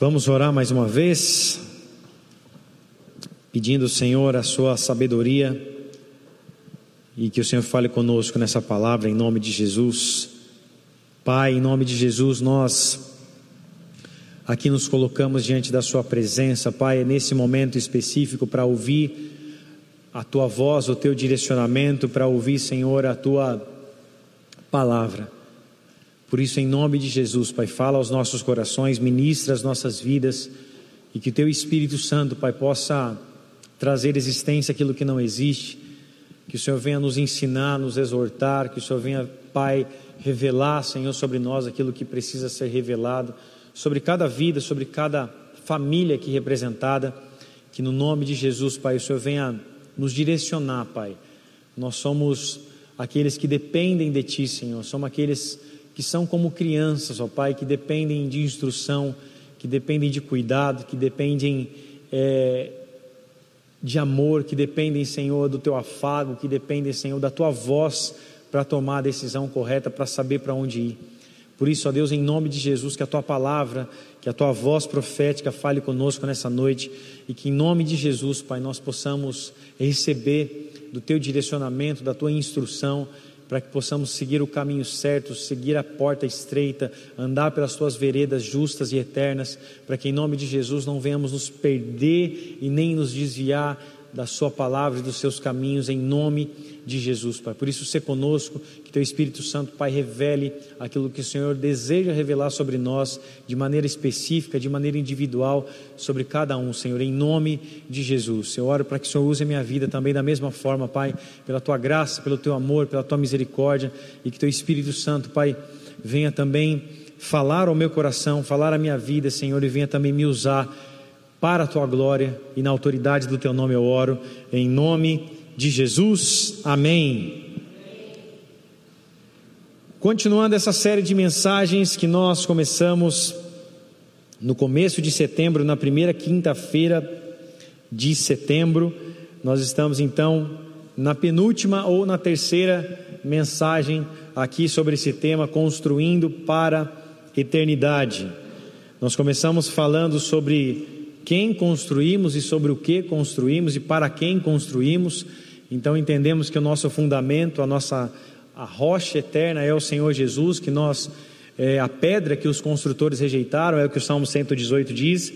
Vamos orar mais uma vez, pedindo ao Senhor a sua sabedoria e que o Senhor fale conosco nessa palavra em nome de Jesus. Pai, em nome de Jesus, nós aqui nos colocamos diante da Sua presença, Pai, nesse momento específico para ouvir a Tua voz, o Teu direcionamento, para ouvir, Senhor, a Tua palavra. Por isso, em nome de Jesus, Pai, fala aos nossos corações, ministra as nossas vidas e que o Teu Espírito Santo, Pai, possa trazer existência aquilo que não existe, que o Senhor venha nos ensinar, nos exortar, que o Senhor venha, Pai, revelar, Senhor, sobre nós aquilo que precisa ser revelado, sobre cada vida, sobre cada família aqui representada, que no nome de Jesus, Pai, o Senhor venha nos direcionar, Pai. Nós somos aqueles que dependem de Ti, Senhor, somos aqueles que são como crianças, ó Pai, que dependem de instrução, que dependem de cuidado, que dependem é, de amor, que dependem, Senhor, do Teu afago, que dependem, Senhor, da Tua voz para tomar a decisão correta, para saber para onde ir. Por isso, ó Deus, em nome de Jesus, que a Tua palavra, que a Tua voz profética fale conosco nessa noite e que em nome de Jesus, Pai, nós possamos receber do Teu direcionamento, da Tua instrução para que possamos seguir o caminho certo, seguir a porta estreita, andar pelas tuas veredas justas e eternas, para que em nome de Jesus não venhamos nos perder e nem nos desviar da Sua palavra e dos seus caminhos, em nome de Jesus, Pai. Por isso, se conosco, que Teu Espírito Santo, Pai, revele aquilo que o Senhor deseja revelar sobre nós, de maneira específica, de maneira individual, sobre cada um, Senhor, em nome de Jesus. Eu oro para que o Senhor use a minha vida também da mesma forma, Pai, pela Tua graça, pelo Teu amor, pela Tua misericórdia, e que Teu Espírito Santo, Pai, venha também falar ao meu coração, falar à minha vida, Senhor, e venha também me usar para a tua glória e na autoridade do teu nome eu oro, em nome de Jesus. Amém. Continuando essa série de mensagens que nós começamos no começo de setembro, na primeira quinta-feira de setembro, nós estamos então na penúltima ou na terceira mensagem aqui sobre esse tema, construindo para eternidade. Nós começamos falando sobre quem construímos e sobre o que construímos e para quem construímos. Então entendemos que o nosso fundamento, a nossa a rocha eterna é o Senhor Jesus, que nós é, a pedra que os construtores rejeitaram, é o que o Salmo 118 diz.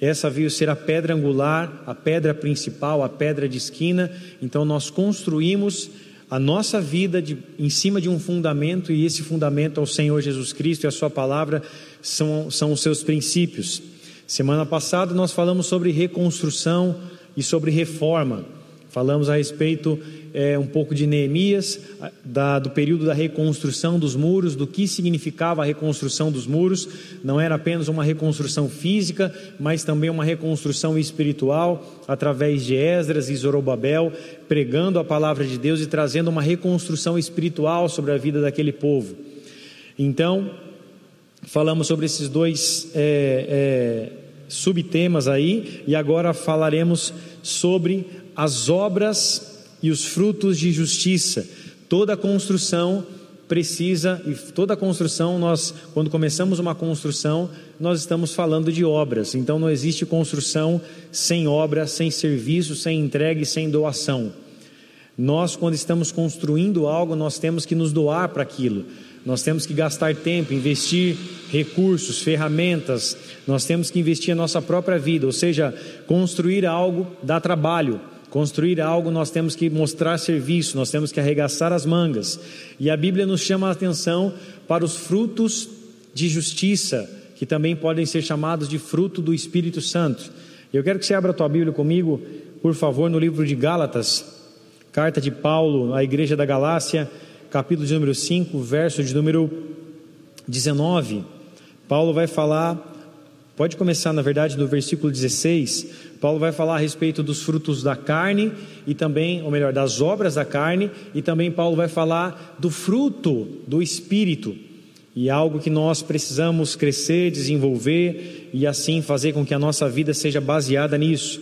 Essa veio ser a pedra angular, a pedra principal, a pedra de esquina. Então nós construímos a nossa vida de, em cima de um fundamento, e esse fundamento é o Senhor Jesus Cristo e a Sua palavra são, são os seus princípios. Semana passada nós falamos sobre reconstrução e sobre reforma. Falamos a respeito é, um pouco de Neemias, da, do período da reconstrução dos muros, do que significava a reconstrução dos muros. Não era apenas uma reconstrução física, mas também uma reconstrução espiritual, através de Esdras e Zorobabel, pregando a palavra de Deus e trazendo uma reconstrução espiritual sobre a vida daquele povo. Então, falamos sobre esses dois é, é, subtemas aí, e agora falaremos sobre as obras e os frutos de justiça. Toda construção precisa, e toda construção, nós, quando começamos uma construção, nós estamos falando de obras, então não existe construção sem obra, sem serviço, sem entrega e sem doação. Nós, quando estamos construindo algo, nós temos que nos doar para aquilo. Nós temos que gastar tempo, investir recursos, ferramentas, nós temos que investir a nossa própria vida, ou seja, construir algo dá trabalho. Construir algo nós temos que mostrar serviço, nós temos que arregaçar as mangas. E a Bíblia nos chama a atenção para os frutos de justiça, que também podem ser chamados de fruto do Espírito Santo. Eu quero que você abra a tua Bíblia comigo, por favor, no livro de Gálatas, carta de Paulo à igreja da Galácia, capítulo de número 5, verso de número 19, Paulo vai falar, pode começar na verdade no versículo 16, Paulo vai falar a respeito dos frutos da carne e também, ou melhor, das obras da carne, e também Paulo vai falar do fruto do espírito. E é algo que nós precisamos crescer, desenvolver e assim fazer com que a nossa vida seja baseada nisso.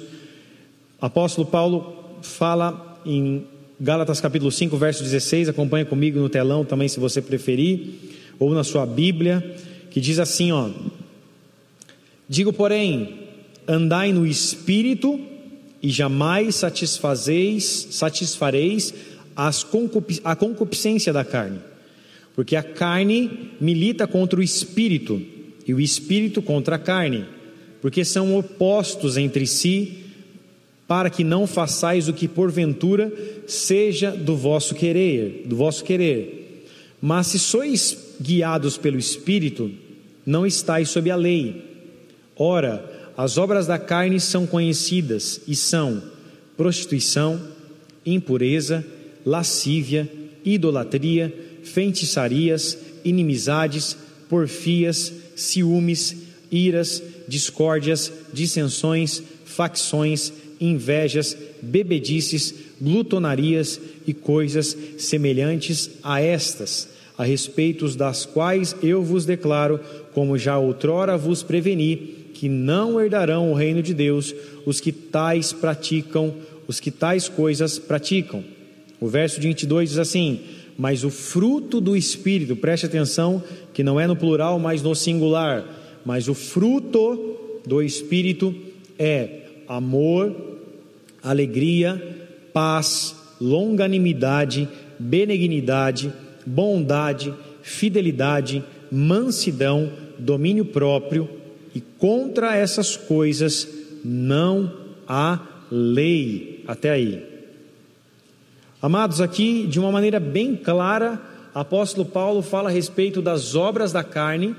Apóstolo Paulo fala em Gálatas capítulo 5, verso 16, acompanha comigo no telão também se você preferir, ou na sua Bíblia, que diz assim, ó: Digo, porém, andai no espírito e jamais satisfazeis, satisfareis as a concupiscência da carne, porque a carne milita contra o espírito e o espírito contra a carne, porque são opostos entre si, para que não façais o que porventura seja do vosso querer, do vosso querer. Mas se sois guiados pelo espírito, não estáis sob a lei. Ora, as obras da carne são conhecidas e são prostituição, impureza, lascívia, idolatria, feitiçarias, inimizades, porfias, ciúmes, iras, discórdias, dissensões, facções, invejas, bebedices, glutonarias e coisas semelhantes a estas, a respeito das quais eu vos declaro, como já outrora vos preveni, que não herdarão o reino de Deus os que tais praticam, os que tais coisas praticam. O verso 22 diz assim: Mas o fruto do Espírito, preste atenção, que não é no plural, mas no singular, mas o fruto do Espírito é amor, alegria, paz, longanimidade, benignidade, bondade, fidelidade, mansidão, domínio próprio e contra essas coisas não há lei. Até aí. Amados, aqui de uma maneira bem clara, apóstolo Paulo fala a respeito das obras da carne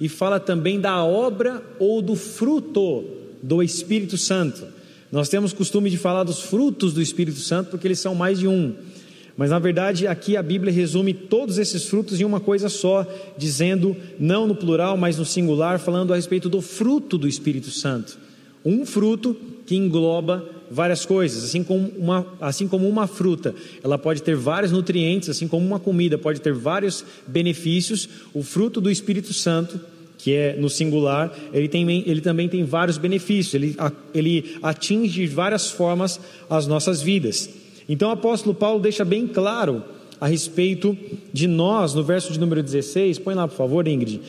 e fala também da obra ou do fruto do Espírito Santo. Nós temos costume de falar dos frutos do Espírito Santo porque eles são mais de um. Mas na verdade, aqui a Bíblia resume todos esses frutos em uma coisa só, dizendo, não no plural, mas no singular, falando a respeito do fruto do Espírito Santo. Um fruto que engloba várias coisas, assim como uma, assim como uma fruta, ela pode ter vários nutrientes, assim como uma comida pode ter vários benefícios, o fruto do Espírito Santo, que é no singular, ele, tem, ele também tem vários benefícios, ele, ele atinge de várias formas as nossas vidas. Então o apóstolo Paulo deixa bem claro a respeito de nós, no verso de número 16, põe lá por favor, Ingrid,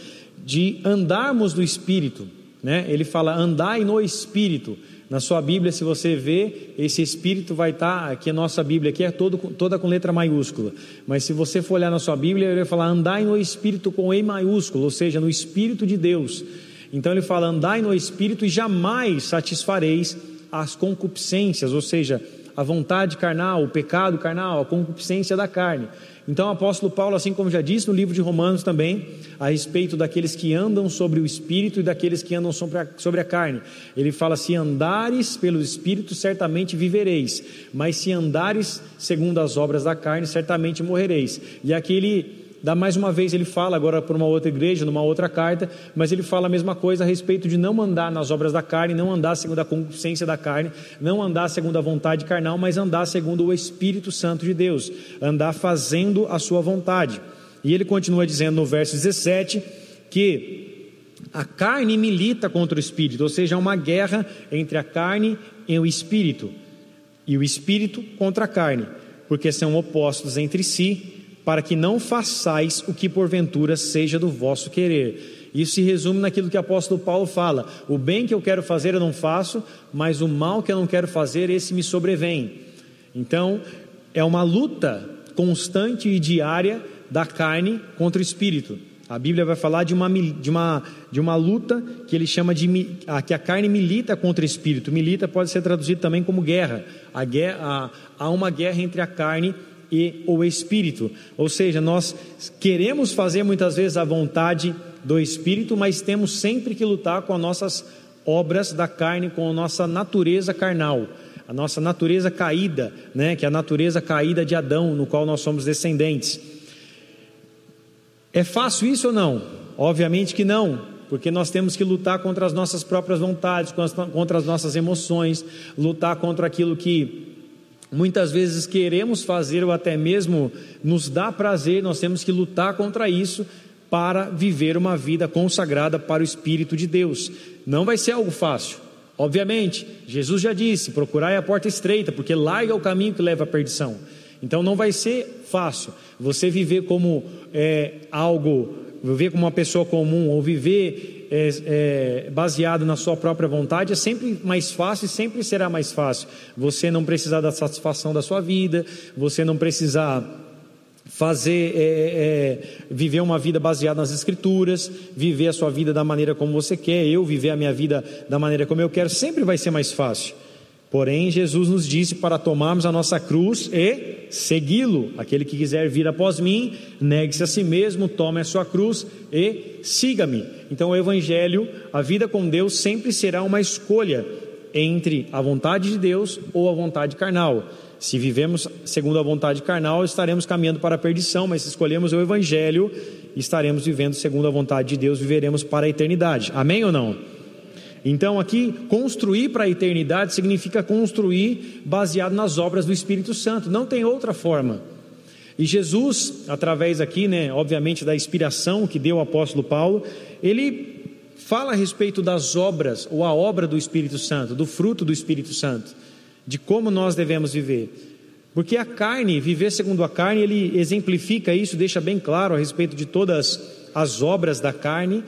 de andarmos no Espírito, né? Ele fala andai no Espírito. Na sua Bíblia, se você vê, esse Espírito vai estar, aqui a nossa Bíblia aqui é todo, toda com letra maiúscula, mas se você for olhar na sua Bíblia, ele vai falar andai no Espírito com E maiúsculo, ou seja, no Espírito de Deus. Então ele fala andai no Espírito e jamais satisfareis as concupiscências, ou seja, a vontade carnal, o pecado carnal, a concupiscência da carne. Então, o apóstolo Paulo, assim como já disse no livro de Romanos também, a respeito daqueles que andam sobre o espírito e daqueles que andam sobre a, sobre a carne, ele fala: se andares pelo espírito, certamente vivereis, mas se andares segundo as obras da carne, certamente morrereis. E aqui ele Dá mais uma vez ele fala agora para uma outra igreja, numa outra carta, mas ele fala a mesma coisa a respeito de não andar nas obras da carne, não andar segundo a consciência da carne, não andar segundo a vontade carnal, mas andar segundo o Espírito Santo de Deus, andar fazendo a sua vontade. E ele continua dizendo no verso 17 que a carne milita contra o espírito, ou seja, é uma guerra entre a carne e o espírito, e o espírito contra a carne, porque são opostos entre si para que não façais o que porventura seja do vosso querer. Isso se resume naquilo que o apóstolo Paulo fala: o bem que eu quero fazer eu não faço, mas o mal que eu não quero fazer, esse me sobrevém. Então, é uma luta constante e diária da carne contra o espírito. A Bíblia vai falar de uma, de uma, de uma luta que ele chama de que a carne milita contra o espírito. Milita pode ser traduzido também como guerra. A guerra há uma guerra entre a carne e o Espírito. Ou seja, nós queremos fazer muitas vezes a vontade do Espírito, mas temos sempre que lutar com as nossas obras da carne, com a nossa natureza carnal, a nossa natureza caída, né, que é a natureza caída de Adão, no qual nós somos descendentes. É fácil isso ou não? Obviamente que não, porque nós temos que lutar contra as nossas próprias vontades, contra as nossas emoções, lutar contra aquilo que muitas vezes queremos fazer ou até mesmo nos dá prazer, nós temos que lutar contra isso para viver uma vida consagrada para o Espírito de Deus. Não vai ser algo fácil. Obviamente, Jesus já disse: procurai a porta estreita, porque larga é o caminho que leva à perdição. Então não vai ser fácil você viver como é, algo viver como uma pessoa comum ou viver é, é, baseado na sua própria vontade é sempre mais fácil e sempre será mais fácil. Você não precisar da satisfação da sua vida, você não precisar fazer é, é, viver uma vida baseada nas escrituras, viver a sua vida da maneira como você quer, eu viver a minha vida da maneira como eu quero, sempre vai ser mais fácil. Porém, Jesus nos disse para tomarmos a nossa cruz e segui-lo. Aquele que quiser vir após mim, negue-se a si mesmo, tome a sua cruz e siga-me. Então, o Evangelho, a vida com Deus, sempre será uma escolha entre a vontade de Deus ou a vontade carnal. Se vivemos segundo a vontade carnal, estaremos caminhando para a perdição, mas se escolhemos o Evangelho, estaremos vivendo segundo a vontade de Deus, viveremos para a eternidade. Amém ou não? Então, aqui, construir para a eternidade significa construir baseado nas obras do Espírito Santo, não tem outra forma. E Jesus, através aqui, né, obviamente, da inspiração que deu o apóstolo Paulo, ele fala a respeito das obras, ou a obra do Espírito Santo, do fruto do Espírito Santo de como nós devemos viver. Porque a carne, viver segundo a carne, ele exemplifica isso, deixa bem claro a respeito de todas as obras da carne,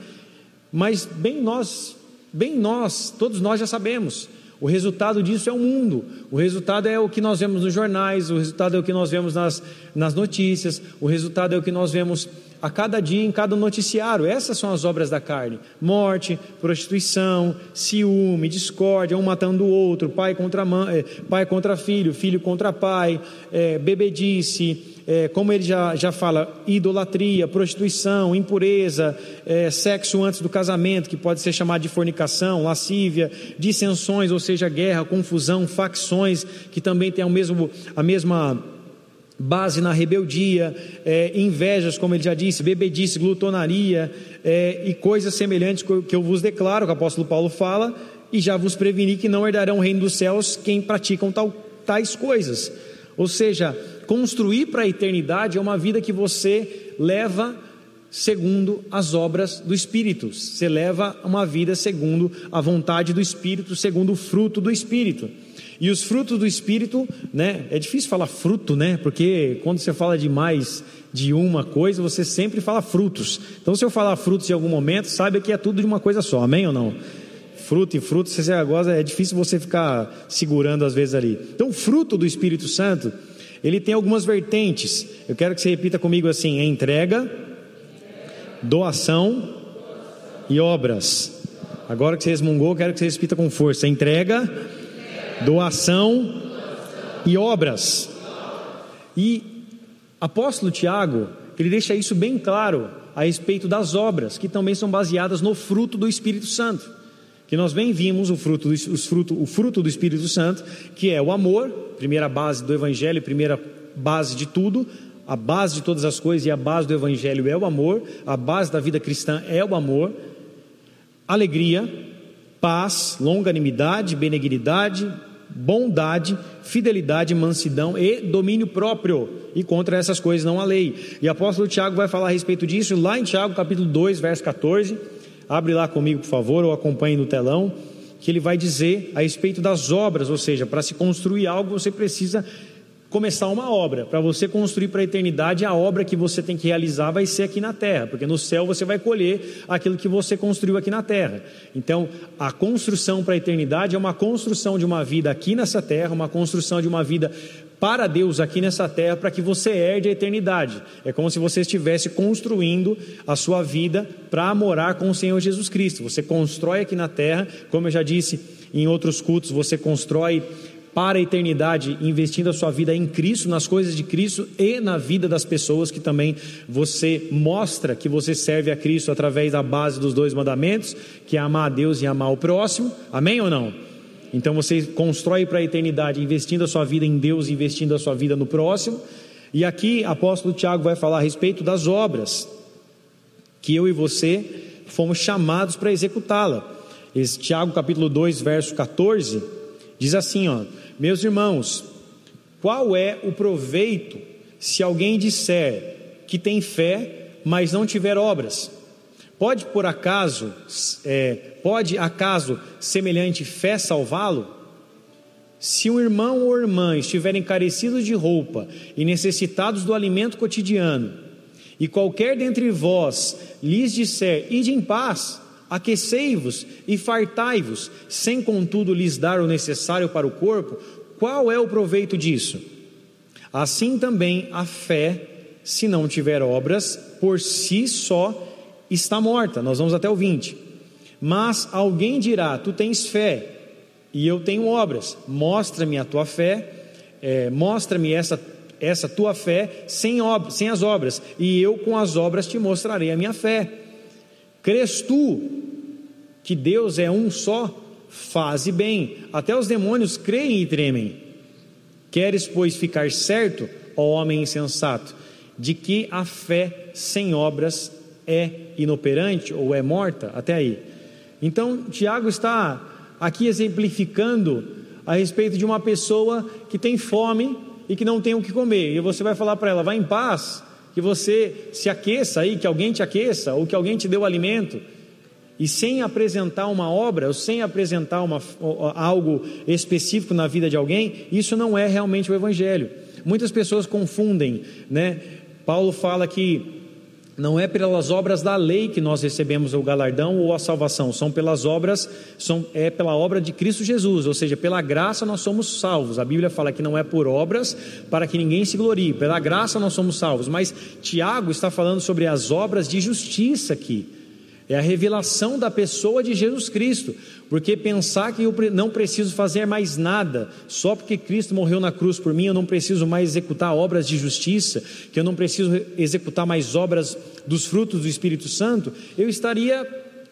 mas bem nós, bem nós, todos nós já sabemos. O resultado disso é o mundo, o resultado é o que nós vemos nos jornais, o resultado é o que nós vemos nas, nas notícias, o resultado é o que nós vemos a cada dia em cada noticiário. Essas são as obras da carne: morte, prostituição, ciúme, discórdia, um matando o outro, pai contra mãe, eh, pai contra filho, filho contra pai, é, bebedice, é, como ele já, já fala, idolatria, prostituição, impureza, é, sexo antes do casamento, que pode ser chamado de fornicação, lascívia, dissensões, ou seja, guerra, confusão, facções, que também tem o mesmo, a mesma base na rebeldia, é, invejas, como ele já disse, bebedice, glutonaria é, e coisas semelhantes que eu vos declaro, que o apóstolo Paulo fala, e já vos preveni que não herdarão o reino dos céus quem praticam tal, tais coisas. Ou seja, construir para a eternidade é uma vida que você leva segundo as obras do Espírito, você leva uma vida segundo a vontade do Espírito, segundo o fruto do Espírito. E os frutos do Espírito, né? É difícil falar fruto, né? Porque quando você fala de mais de uma coisa, você sempre fala frutos. Então, se eu falar frutos em algum momento, saiba que é tudo de uma coisa só, amém ou não? Fruto e fruto, você agora é difícil você ficar segurando às vezes ali. Então, fruto do Espírito Santo, ele tem algumas vertentes. Eu quero que você repita comigo assim: é entrega, doação e obras. Agora que você resmungou, eu quero que você repita com força: entrega, doação e obras. E apóstolo Tiago, ele deixa isso bem claro a respeito das obras, que também são baseadas no fruto do Espírito Santo. Que nós bem vimos o fruto, os fruto, o fruto do Espírito Santo, que é o amor, primeira base do Evangelho, primeira base de tudo, a base de todas as coisas e a base do Evangelho é o amor, a base da vida cristã é o amor, alegria, paz, longanimidade, benignidade, bondade, fidelidade, mansidão e domínio próprio. E contra essas coisas não há lei. E o apóstolo Tiago vai falar a respeito disso lá em Tiago, capítulo 2, verso 14. Abre lá comigo, por favor, ou acompanhe no telão, que ele vai dizer a respeito das obras, ou seja, para se construir algo você precisa começar uma obra. Para você construir para a eternidade, a obra que você tem que realizar vai ser aqui na terra, porque no céu você vai colher aquilo que você construiu aqui na terra. Então, a construção para a eternidade é uma construção de uma vida aqui nessa terra, uma construção de uma vida para Deus aqui nessa terra, para que você herde a eternidade. É como se você estivesse construindo a sua vida para morar com o Senhor Jesus Cristo. Você constrói aqui na terra, como eu já disse em outros cultos, você constrói para a eternidade, investindo a sua vida em Cristo, nas coisas de Cristo e na vida das pessoas que também você mostra que você serve a Cristo através da base dos dois mandamentos, que é amar a Deus e amar o próximo. Amém ou não? Então você constrói para a eternidade investindo a sua vida em Deus, investindo a sua vida no próximo. E aqui apóstolo Tiago vai falar a respeito das obras que eu e você fomos chamados para executá-la. Tiago capítulo 2, verso 14, diz assim, ó: meus irmãos, qual é o proveito se alguém disser que tem fé, mas não tiver obras? Pode por acaso, é, pode acaso semelhante fé salvá-lo? Se um irmão ou irmã estiverem carecidos de roupa e necessitados do alimento cotidiano, e qualquer dentre vós lhes disser, ide em paz, aquecei-vos e fartai-vos, sem contudo lhes dar o necessário para o corpo, qual é o proveito disso? Assim também a fé, se não tiver obras, por si só está morta. Nós vamos até o 20. Mas alguém dirá: Tu tens fé e eu tenho obras, mostra-me a tua fé, é, mostra-me essa, essa tua fé sem, ob sem as obras, e eu com as obras te mostrarei a minha fé. Crês tu que Deus é um só? Faze bem, até os demônios creem e tremem. Queres, pois, ficar certo, ó homem insensato, de que a fé sem obras é inoperante ou é morta? Até aí. Então, Tiago está aqui exemplificando a respeito de uma pessoa que tem fome e que não tem o que comer. E você vai falar para ela: vá em paz, que você se aqueça aí, que alguém te aqueça, ou que alguém te dê o alimento. E sem apresentar uma obra, ou sem apresentar uma, algo específico na vida de alguém, isso não é realmente o Evangelho. Muitas pessoas confundem, né? Paulo fala que não é pelas obras da lei que nós recebemos o galardão ou a salvação, são pelas obras, são, é pela obra de Cristo Jesus, ou seja, pela graça nós somos salvos. A Bíblia fala que não é por obras para que ninguém se glorie, pela graça nós somos salvos. Mas Tiago está falando sobre as obras de justiça aqui é a revelação da pessoa de Jesus Cristo, porque pensar que eu não preciso fazer mais nada, só porque Cristo morreu na cruz por mim, eu não preciso mais executar obras de justiça, que eu não preciso executar mais obras dos frutos do Espírito Santo, eu estaria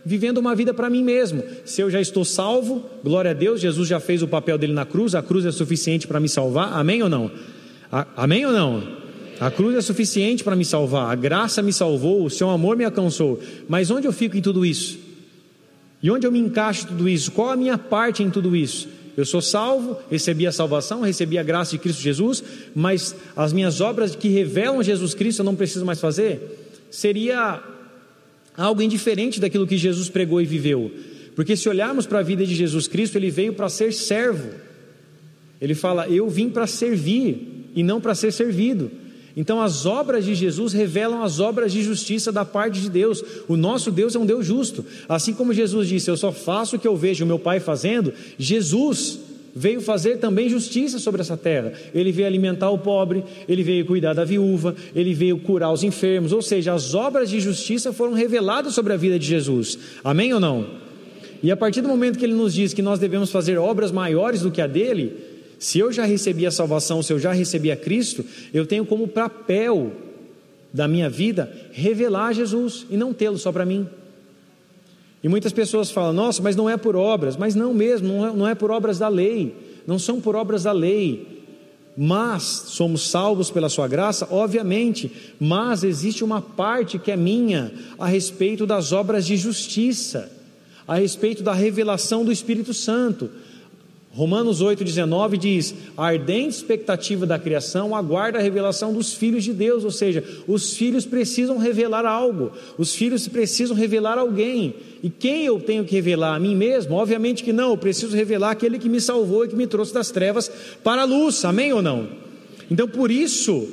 vivendo uma vida para mim mesmo. Se eu já estou salvo, glória a Deus, Jesus já fez o papel dele na cruz, a cruz é suficiente para me salvar, amém ou não? amém ou não? A cruz é suficiente para me salvar, a graça me salvou, o seu amor me alcançou. Mas onde eu fico em tudo isso? E onde eu me encaixo em tudo isso? Qual a minha parte em tudo isso? Eu sou salvo, recebi a salvação, recebi a graça de Cristo Jesus, mas as minhas obras que revelam Jesus Cristo eu não preciso mais fazer? Seria algo indiferente daquilo que Jesus pregou e viveu. Porque se olharmos para a vida de Jesus Cristo, ele veio para ser servo. Ele fala: Eu vim para servir e não para ser servido. Então, as obras de Jesus revelam as obras de justiça da parte de Deus. O nosso Deus é um Deus justo. Assim como Jesus disse: Eu só faço o que eu vejo o meu Pai fazendo, Jesus veio fazer também justiça sobre essa terra. Ele veio alimentar o pobre, ele veio cuidar da viúva, ele veio curar os enfermos. Ou seja, as obras de justiça foram reveladas sobre a vida de Jesus. Amém ou não? E a partir do momento que ele nos diz que nós devemos fazer obras maiores do que a dele, se eu já recebi a salvação, se eu já recebi a Cristo, eu tenho como papel da minha vida revelar Jesus e não tê-lo só para mim. E muitas pessoas falam, nossa, mas não é por obras. Mas não mesmo, não é, não é por obras da lei, não são por obras da lei. Mas somos salvos pela Sua graça, obviamente, mas existe uma parte que é minha a respeito das obras de justiça, a respeito da revelação do Espírito Santo. Romanos 8,19 diz: a ardente expectativa da criação aguarda a revelação dos filhos de Deus, ou seja, os filhos precisam revelar algo, os filhos precisam revelar alguém. E quem eu tenho que revelar? A mim mesmo? Obviamente que não, eu preciso revelar aquele que me salvou e que me trouxe das trevas para a luz, amém ou não? Então por isso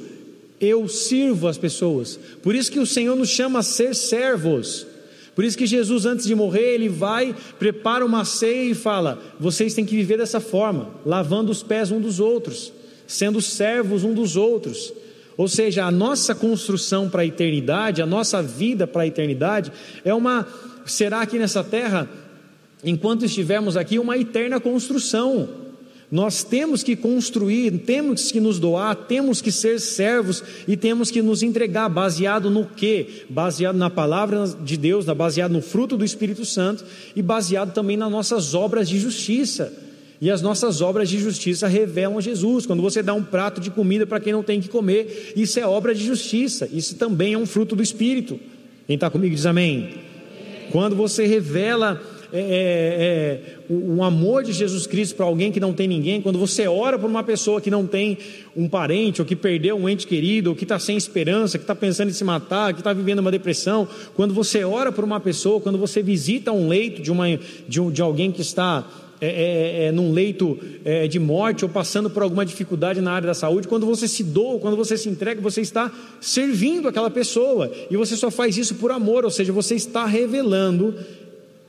eu sirvo as pessoas, por isso que o Senhor nos chama a ser servos. Por isso que Jesus, antes de morrer, ele vai, prepara uma ceia e fala: vocês têm que viver dessa forma, lavando os pés um dos outros, sendo servos um dos outros. Ou seja, a nossa construção para a eternidade, a nossa vida para a eternidade, é uma, será aqui nessa terra, enquanto estivermos aqui, uma eterna construção. Nós temos que construir, temos que nos doar, temos que ser servos e temos que nos entregar, baseado no quê? Baseado na palavra de Deus, baseado no fruto do Espírito Santo e baseado também nas nossas obras de justiça. E as nossas obras de justiça revelam Jesus. Quando você dá um prato de comida para quem não tem que comer, isso é obra de justiça. Isso também é um fruto do Espírito. Quem está comigo diz amém. Quando você revela é, é, é, o, amor de Jesus Cristo para alguém que não tem ninguém, quando você ora por uma pessoa que não tem um parente, ou que perdeu um ente querido, ou que está sem esperança, que está pensando em se matar, que está vivendo uma depressão, quando você ora por uma pessoa, quando você visita um leito de, uma, de, um, de alguém que está é, é, é, num leito é, de morte ou passando por alguma dificuldade na área da saúde, quando você se doa, quando você se entrega, você está servindo aquela pessoa. E você só faz isso por amor, ou seja, você está revelando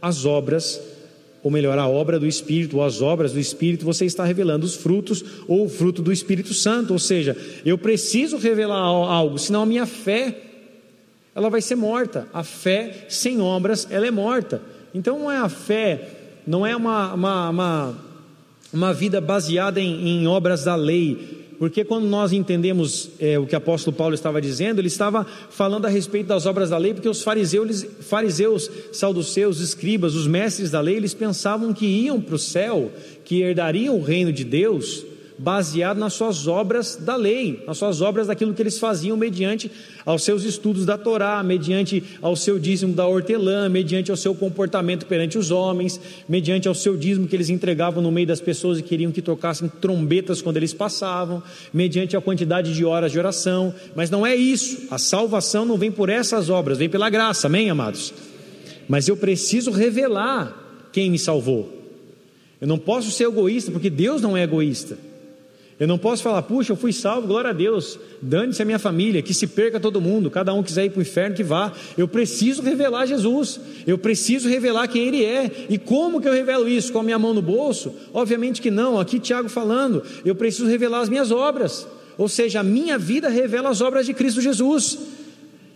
as obras, ou melhor, a obra do Espírito, ou as obras do Espírito, você está revelando os frutos ou o fruto do Espírito Santo, ou seja, eu preciso revelar algo, senão a minha fé ela vai ser morta. A fé sem obras, ela é morta. Então não é a fé não é uma, uma, uma, uma vida baseada em, em, obras da lei, porque quando nós entendemos é, o que o apóstolo Paulo estava dizendo, ele estava falando a respeito das obras da lei, porque os fariseus, fariseus saduceus, escribas, os mestres da lei, eles pensavam que iam para o céu, que herdariam o reino de Deus, baseado nas suas obras da lei, nas suas obras daquilo que eles faziam mediante aos seus estudos da Torá, mediante ao seu dízimo da hortelã, mediante ao seu comportamento perante os homens, mediante ao seu dízimo que eles entregavam no meio das pessoas e queriam que tocassem trombetas quando eles passavam, mediante a quantidade de horas de oração, mas não é isso. A salvação não vem por essas obras, vem pela graça. Amém, amados. Mas eu preciso revelar quem me salvou. Eu não posso ser egoísta, porque Deus não é egoísta. Eu não posso falar, puxa, eu fui salvo, glória a Deus, dane-se a minha família, que se perca todo mundo, cada um quiser ir para o inferno, que vá. Eu preciso revelar Jesus, eu preciso revelar quem Ele é. E como que eu revelo isso? Com a minha mão no bolso? Obviamente que não, aqui Tiago falando, eu preciso revelar as minhas obras, ou seja, a minha vida revela as obras de Cristo Jesus.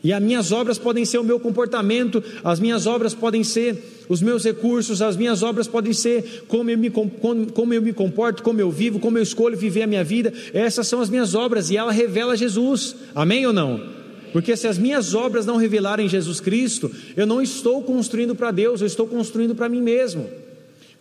E as minhas obras podem ser o meu comportamento, as minhas obras podem ser os meus recursos, as minhas obras podem ser como eu, me, como, como eu me comporto, como eu vivo, como eu escolho viver a minha vida. Essas são as minhas obras e ela revela Jesus. Amém ou não? Porque se as minhas obras não revelarem Jesus Cristo, eu não estou construindo para Deus, eu estou construindo para mim mesmo.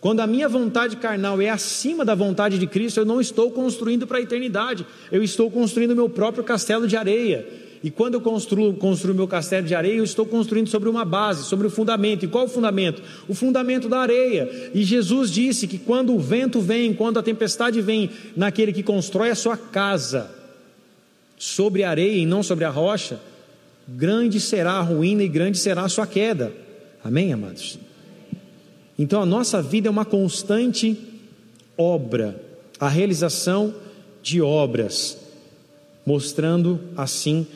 Quando a minha vontade carnal é acima da vontade de Cristo, eu não estou construindo para a eternidade, eu estou construindo meu próprio castelo de areia. E quando eu construo, construo meu castelo de areia, eu estou construindo sobre uma base, sobre o um fundamento. E qual o fundamento? O fundamento da areia. E Jesus disse que quando o vento vem, quando a tempestade vem, naquele que constrói a sua casa sobre a areia e não sobre a rocha, grande será a ruína e grande será a sua queda. Amém, amados? Então a nossa vida é uma constante obra, a realização de obras, mostrando assim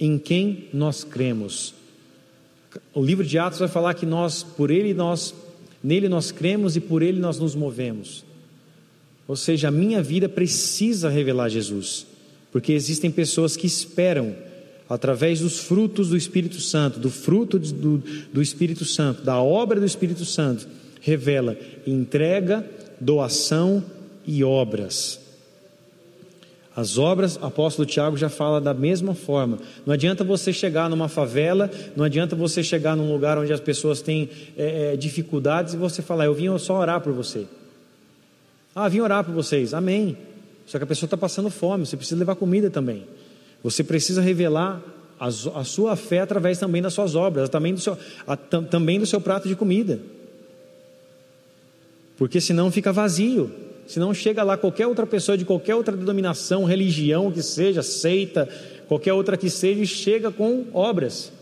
em quem nós cremos. O livro de Atos vai falar que nós, por ele nós, nele nós cremos e por ele nós nos movemos. Ou seja, a minha vida precisa revelar Jesus, porque existem pessoas que esperam através dos frutos do Espírito Santo, do fruto do, do Espírito Santo, da obra do Espírito Santo, revela entrega, doação e obras. As obras, o apóstolo Tiago já fala da mesma forma. Não adianta você chegar numa favela, não adianta você chegar num lugar onde as pessoas têm é, é, dificuldades e você falar, eu vim só orar por você. Ah, vim orar por vocês, amém. Só que a pessoa está passando fome, você precisa levar comida também. Você precisa revelar a, a sua fé através também das suas obras, também do seu, a, também do seu prato de comida. Porque senão fica vazio. Senão chega lá qualquer outra pessoa de qualquer outra denominação, religião que seja, seita, qualquer outra que seja, e chega com obras.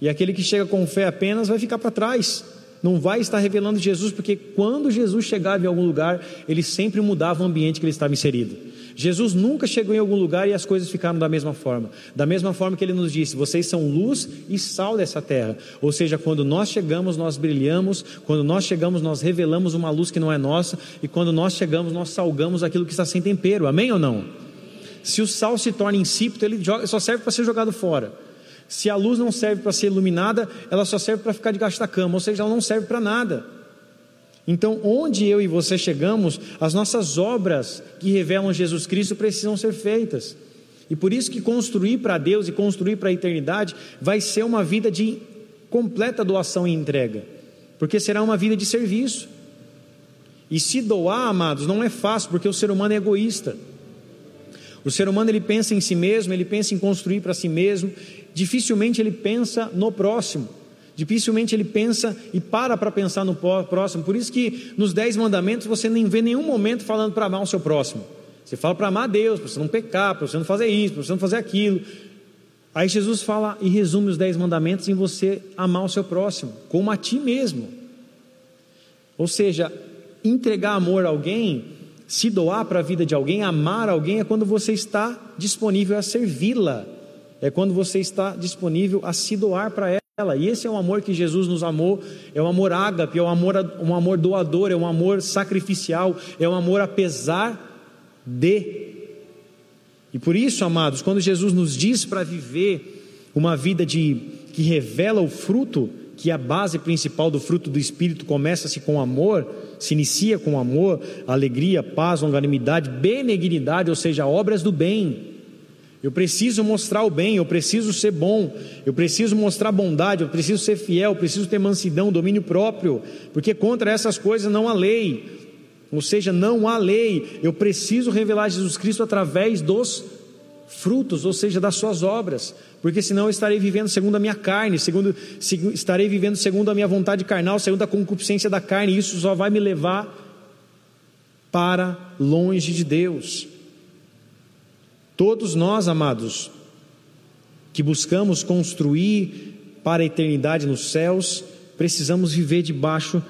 E aquele que chega com fé apenas vai ficar para trás, não vai estar revelando Jesus, porque quando Jesus chegava em algum lugar, ele sempre mudava o ambiente que ele estava inserido. Jesus nunca chegou em algum lugar e as coisas ficaram da mesma forma. Da mesma forma que ele nos disse: vocês são luz e sal dessa terra. Ou seja, quando nós chegamos, nós brilhamos. Quando nós chegamos, nós revelamos uma luz que não é nossa. E quando nós chegamos, nós salgamos aquilo que está sem tempero. Amém ou não? Se o sal se torna insípido, ele só serve para ser jogado fora. Se a luz não serve para ser iluminada, ela só serve para ficar debaixo da cama, ou seja, ela não serve para nada. Então, onde eu e você chegamos, as nossas obras que revelam Jesus Cristo precisam ser feitas. E por isso que construir para Deus e construir para a eternidade vai ser uma vida de completa doação e entrega, porque será uma vida de serviço. E se doar, amados, não é fácil, porque o ser humano é egoísta. O ser humano ele pensa em si mesmo, ele pensa em construir para si mesmo, dificilmente ele pensa no próximo. Dificilmente ele pensa e para para pensar no próximo. Por isso que nos dez mandamentos você nem vê nenhum momento falando para amar o seu próximo. Você fala para amar a Deus, para você não pecar, para você não fazer isso, para você não fazer aquilo. Aí Jesus fala e resume os dez mandamentos em você amar o seu próximo, como a ti mesmo. Ou seja, entregar amor a alguém, se doar para a vida de alguém, amar alguém, é quando você está disponível a servi-la, é quando você está disponível a se doar para ela. E esse é o amor que Jesus nos amou, é um amor ágape, é um amor, um amor doador, é um amor sacrificial, é um amor apesar de. E por isso, amados, quando Jesus nos diz para viver uma vida de que revela o fruto, que a base principal do fruto do Espírito começa-se com amor, se inicia com amor, alegria, paz, longanimidade, benignidade, ou seja, obras do bem. Eu preciso mostrar o bem, eu preciso ser bom, eu preciso mostrar bondade, eu preciso ser fiel, eu preciso ter mansidão, domínio próprio, porque contra essas coisas não há lei. Ou seja, não há lei. Eu preciso revelar Jesus Cristo através dos frutos, ou seja, das suas obras, porque senão eu estarei vivendo segundo a minha carne, segundo, estarei vivendo segundo a minha vontade carnal, segundo a concupiscência da carne, e isso só vai me levar para longe de Deus. Todos nós, amados, que buscamos construir para a eternidade nos céus, precisamos viver debaixo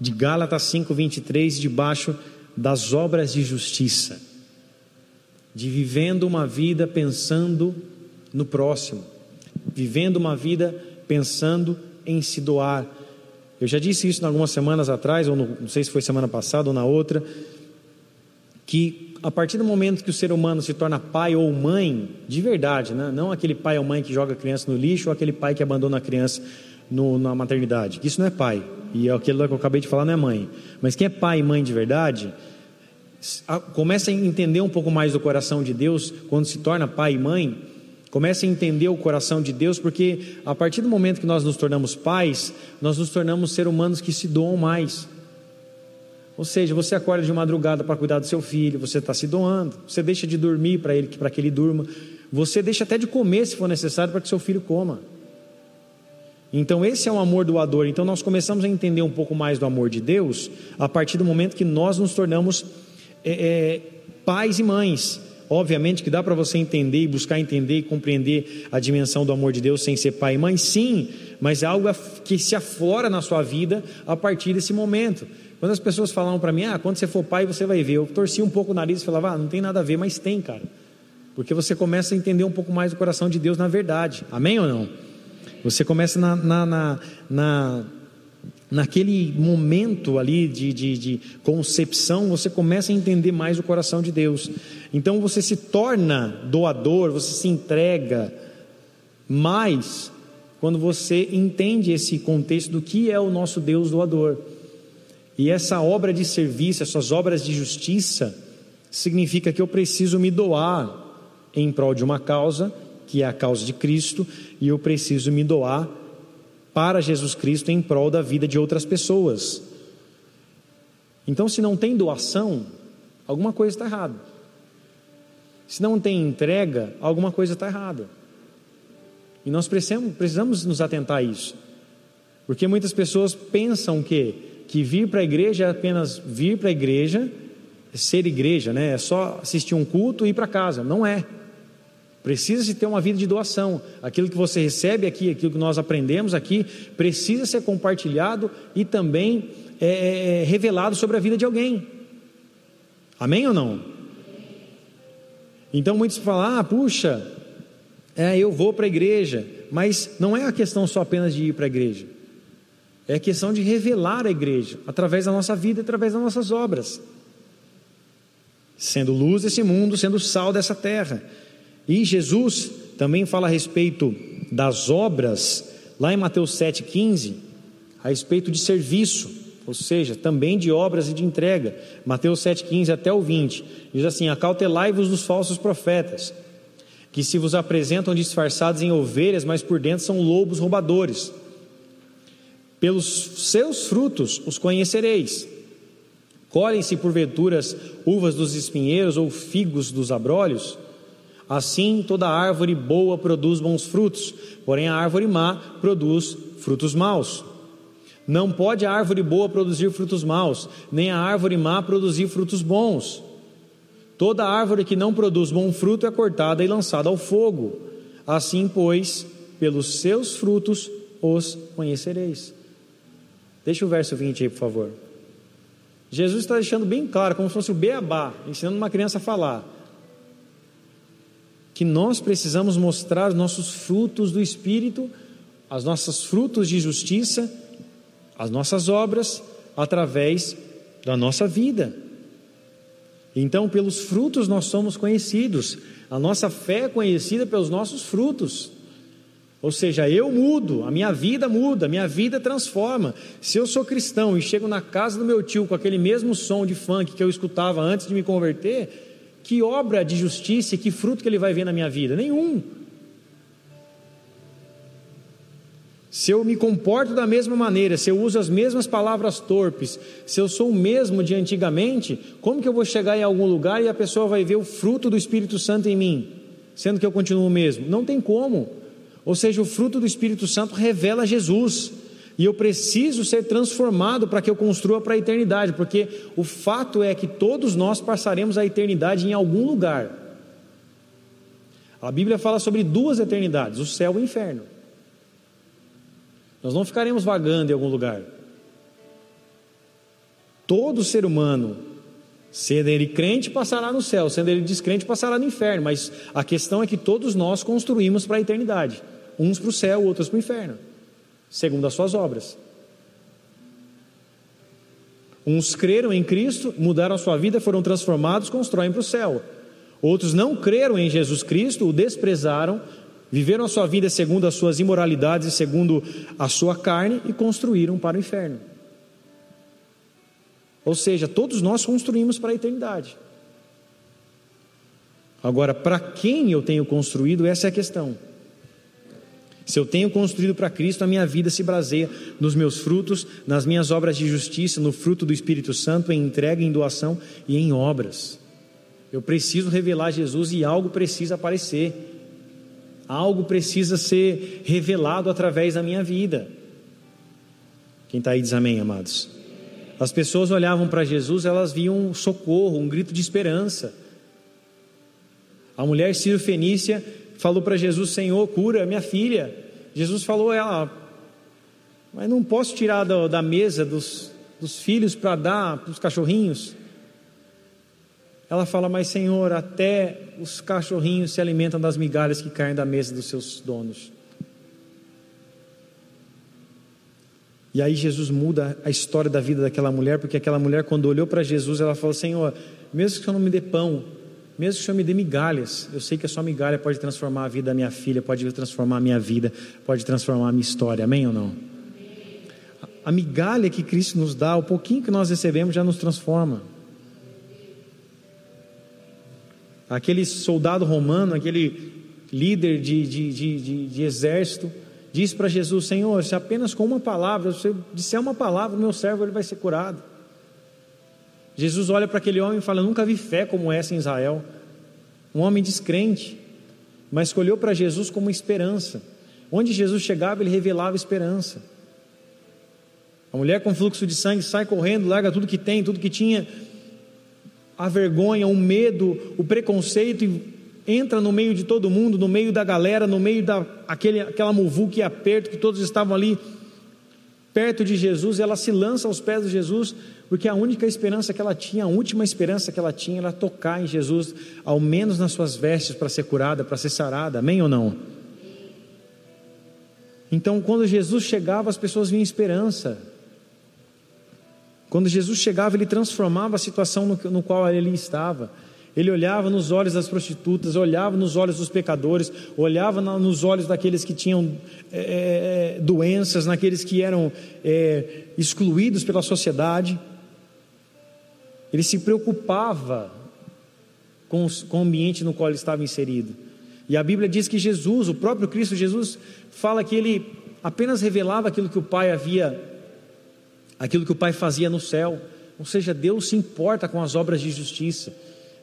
de Gálatas 5:23, debaixo das obras de justiça de vivendo uma vida pensando no próximo, vivendo uma vida pensando em se doar. Eu já disse isso algumas semanas atrás, ou no, não sei se foi semana passada ou na outra, que a partir do momento que o ser humano se torna pai ou mãe, de verdade, né? não aquele pai ou mãe que joga a criança no lixo ou aquele pai que abandona a criança no, na maternidade, isso não é pai, e aquilo que eu acabei de falar não é mãe, mas quem é pai e mãe de verdade, começa a entender um pouco mais do coração de Deus quando se torna pai e mãe, começa a entender o coração de Deus, porque a partir do momento que nós nos tornamos pais, nós nos tornamos seres humanos que se doam mais. Ou seja, você acorda de madrugada para cuidar do seu filho, você está se doando, você deixa de dormir para ele, para que ele durma, você deixa até de comer se for necessário para que seu filho coma. Então, esse é o amor doador. Então, nós começamos a entender um pouco mais do amor de Deus a partir do momento que nós nos tornamos é, é, pais e mães. Obviamente que dá para você entender e buscar entender e compreender a dimensão do amor de Deus sem ser pai e mãe, sim, mas é algo que se aflora na sua vida a partir desse momento. Quando as pessoas falavam para mim, ah, quando você for pai você vai ver, eu torcia um pouco o nariz e falava, ah, não tem nada a ver, mas tem, cara, porque você começa a entender um pouco mais o coração de Deus na verdade, amém ou não? Você começa na, na, na, na naquele momento ali de, de, de, concepção, você começa a entender mais o coração de Deus. Então você se torna doador, você se entrega mais quando você entende esse contexto do que é o nosso Deus doador. E essa obra de serviço, essas obras de justiça, significa que eu preciso me doar em prol de uma causa, que é a causa de Cristo, e eu preciso me doar para Jesus Cristo em prol da vida de outras pessoas. Então, se não tem doação, alguma coisa está errada. Se não tem entrega, alguma coisa está errada. E nós precisamos, precisamos nos atentar a isso. Porque muitas pessoas pensam que, que vir para a igreja é apenas vir para a igreja, ser igreja, né? é só assistir um culto e ir para casa. Não é. Precisa-se ter uma vida de doação. Aquilo que você recebe aqui, aquilo que nós aprendemos aqui, precisa ser compartilhado e também é, é, é, revelado sobre a vida de alguém. Amém ou não? Então muitos falam: ah, puxa, é, eu vou para a igreja, mas não é a questão só apenas de ir para a igreja, é a questão de revelar a igreja através da nossa vida, através das nossas obras, sendo luz desse mundo, sendo sal dessa terra. E Jesus também fala a respeito das obras, lá em Mateus 7,15, a respeito de serviço, ou seja, também de obras e de entrega. Mateus 7,15 até o 20, diz assim: Acautelai-vos dos falsos profetas, que se vos apresentam disfarçados em ovelhas, mas por dentro são lobos roubadores. Pelos seus frutos os conhecereis. Colhem-se porventuras uvas dos espinheiros ou figos dos abrolhos? Assim, toda árvore boa produz bons frutos, porém a árvore má produz frutos maus. Não pode a árvore boa produzir frutos maus, nem a árvore má produzir frutos bons. Toda árvore que não produz bom fruto é cortada e lançada ao fogo. Assim, pois, pelos seus frutos os conhecereis. Deixa o verso 20 aí, por favor. Jesus está deixando bem claro, como se fosse o beabá, ensinando uma criança a falar, que nós precisamos mostrar os nossos frutos do Espírito, as nossas frutos de justiça, as nossas obras, através da nossa vida. Então, pelos frutos nós somos conhecidos, a nossa fé é conhecida pelos nossos frutos. Ou seja, eu mudo, a minha vida muda, a minha vida transforma. Se eu sou cristão e chego na casa do meu tio com aquele mesmo som de funk que eu escutava antes de me converter, que obra de justiça e que fruto que ele vai ver na minha vida? Nenhum. Se eu me comporto da mesma maneira, se eu uso as mesmas palavras torpes, se eu sou o mesmo de antigamente, como que eu vou chegar em algum lugar e a pessoa vai ver o fruto do Espírito Santo em mim, sendo que eu continuo o mesmo? Não tem como. Ou seja, o fruto do Espírito Santo revela Jesus. E eu preciso ser transformado para que eu construa para a eternidade, porque o fato é que todos nós passaremos a eternidade em algum lugar. A Bíblia fala sobre duas eternidades, o céu e o inferno. Nós não ficaremos vagando em algum lugar. Todo ser humano, sendo ele crente, passará no céu, sendo ele descrente, passará no inferno, mas a questão é que todos nós construímos para a eternidade uns para o céu, outros para o inferno, segundo as suas obras. Uns creram em Cristo, mudaram a sua vida, foram transformados, constroem para o céu. Outros não creram em Jesus Cristo, o desprezaram, viveram a sua vida segundo as suas imoralidades e segundo a sua carne e construíram para o inferno. Ou seja, todos nós construímos para a eternidade. Agora, para quem eu tenho construído, essa é a questão. Se eu tenho construído para Cristo, a minha vida se baseia nos meus frutos, nas minhas obras de justiça, no fruto do Espírito Santo, em entrega, em doação e em obras. Eu preciso revelar Jesus e algo precisa aparecer. Algo precisa ser revelado através da minha vida. Quem está aí diz amém, amados. As pessoas olhavam para Jesus, elas viam um socorro, um grito de esperança. A mulher Ciro Fenícia falou para Jesus: Senhor, cura minha filha. Jesus falou a ela: Mas não posso tirar da, da mesa dos, dos filhos para dar para os cachorrinhos. Ela fala: Mas Senhor, até os cachorrinhos se alimentam das migalhas que caem da mesa dos seus donos. E aí Jesus muda a história da vida daquela mulher, porque aquela mulher, quando olhou para Jesus, ela falou: Senhor, mesmo que eu não me dê pão, mesmo que o Senhor me dê migalhas, eu sei que a sua migalha pode transformar a vida da minha filha, pode transformar a minha vida, pode transformar a minha história. Amém ou não? A migalha que Cristo nos dá, o pouquinho que nós recebemos já nos transforma. Aquele soldado romano, aquele líder de, de, de, de, de exército, disse para Jesus: Senhor, se apenas com uma palavra, se eu disser uma palavra, meu servo ele vai ser curado. Jesus olha para aquele homem e fala: Nunca vi fé como essa em Israel. Um homem descrente, mas escolheu para Jesus como esperança. Onde Jesus chegava, ele revelava esperança. A mulher com fluxo de sangue sai correndo, larga tudo que tem, tudo que tinha, a vergonha, o medo, o preconceito e entra no meio de todo mundo, no meio da galera, no meio daquele aquela muvuca e aperto que todos estavam ali perto de Jesus, ela se lança aos pés de Jesus, porque a única esperança que ela tinha, a última esperança que ela tinha era tocar em Jesus, ao menos nas suas vestes, para ser curada, para ser sarada, amém ou não? Então, quando Jesus chegava, as pessoas vinham esperança. Quando Jesus chegava, ele transformava a situação no, no qual ele estava. Ele olhava nos olhos das prostitutas, olhava nos olhos dos pecadores, olhava nos olhos daqueles que tinham é, é, é, doenças, naqueles que eram é, excluídos pela sociedade. Ele se preocupava com, com o ambiente no qual ele estava inserido. E a Bíblia diz que Jesus, o próprio Cristo Jesus, fala que ele apenas revelava aquilo que o Pai havia, aquilo que o Pai fazia no céu. Ou seja, Deus se importa com as obras de justiça.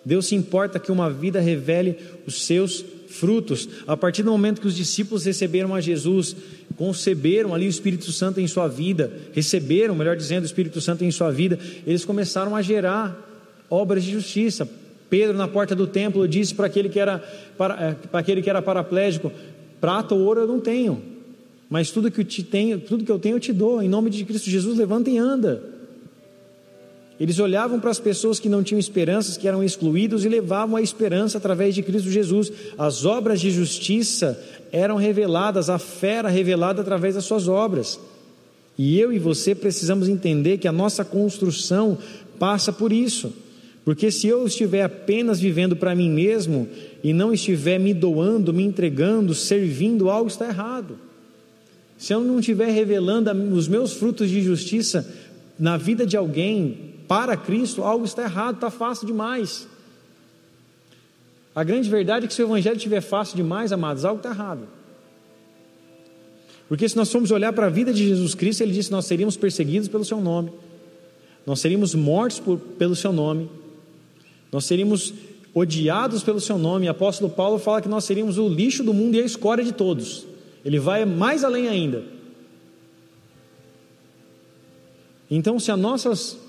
Deus se importa que uma vida revele os seus frutos. A partir do momento que os discípulos receberam a Jesus, conceberam ali o Espírito Santo em sua vida, receberam, melhor dizendo, o Espírito Santo em sua vida, eles começaram a gerar obras de justiça. Pedro, na porta do templo, disse para aquele que era, para, é, para aquele que era paraplégico: prata ou ouro eu não tenho, mas tudo que, eu te tenho, tudo que eu tenho eu te dou. Em nome de Cristo Jesus, levanta e anda. Eles olhavam para as pessoas que não tinham esperanças, que eram excluídos, e levavam a esperança através de Cristo Jesus. As obras de justiça eram reveladas, a fé era revelada através das suas obras. E eu e você precisamos entender que a nossa construção passa por isso. Porque se eu estiver apenas vivendo para mim mesmo e não estiver me doando, me entregando, servindo, algo está errado. Se eu não estiver revelando os meus frutos de justiça na vida de alguém, para Cristo, algo está errado, está fácil demais. A grande verdade é que se o Evangelho estiver fácil demais, amados, algo está errado. Porque se nós formos olhar para a vida de Jesus Cristo, ele disse que nós seríamos perseguidos pelo seu nome, nós seríamos mortos por, pelo seu nome, nós seríamos odiados pelo seu nome. O apóstolo Paulo fala que nós seríamos o lixo do mundo e a escória de todos. Ele vai mais além ainda. Então, se as nossas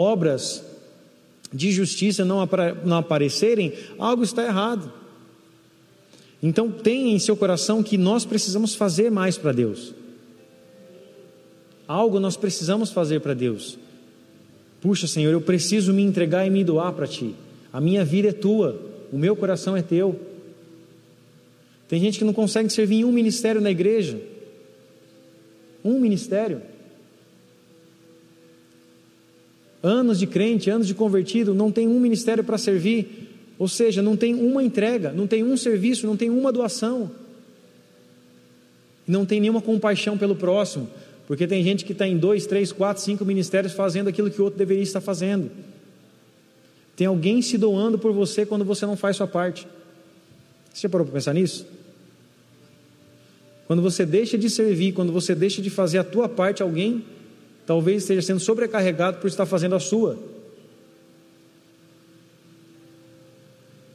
obras de justiça não, não aparecerem, algo está errado. Então tenha em seu coração que nós precisamos fazer mais para Deus. Algo nós precisamos fazer para Deus. Puxa, Senhor, eu preciso me entregar e me doar para Ti. A minha vida é Tua, o meu coração é Teu. Tem gente que não consegue servir em um ministério na igreja. Um ministério. Anos de crente, anos de convertido, não tem um ministério para servir, ou seja, não tem uma entrega, não tem um serviço, não tem uma doação, não tem nenhuma compaixão pelo próximo, porque tem gente que está em dois, três, quatro, cinco ministérios fazendo aquilo que o outro deveria estar fazendo. Tem alguém se doando por você quando você não faz sua parte. Você já parou para pensar nisso? Quando você deixa de servir, quando você deixa de fazer a tua parte, alguém talvez esteja sendo sobrecarregado por estar fazendo a sua.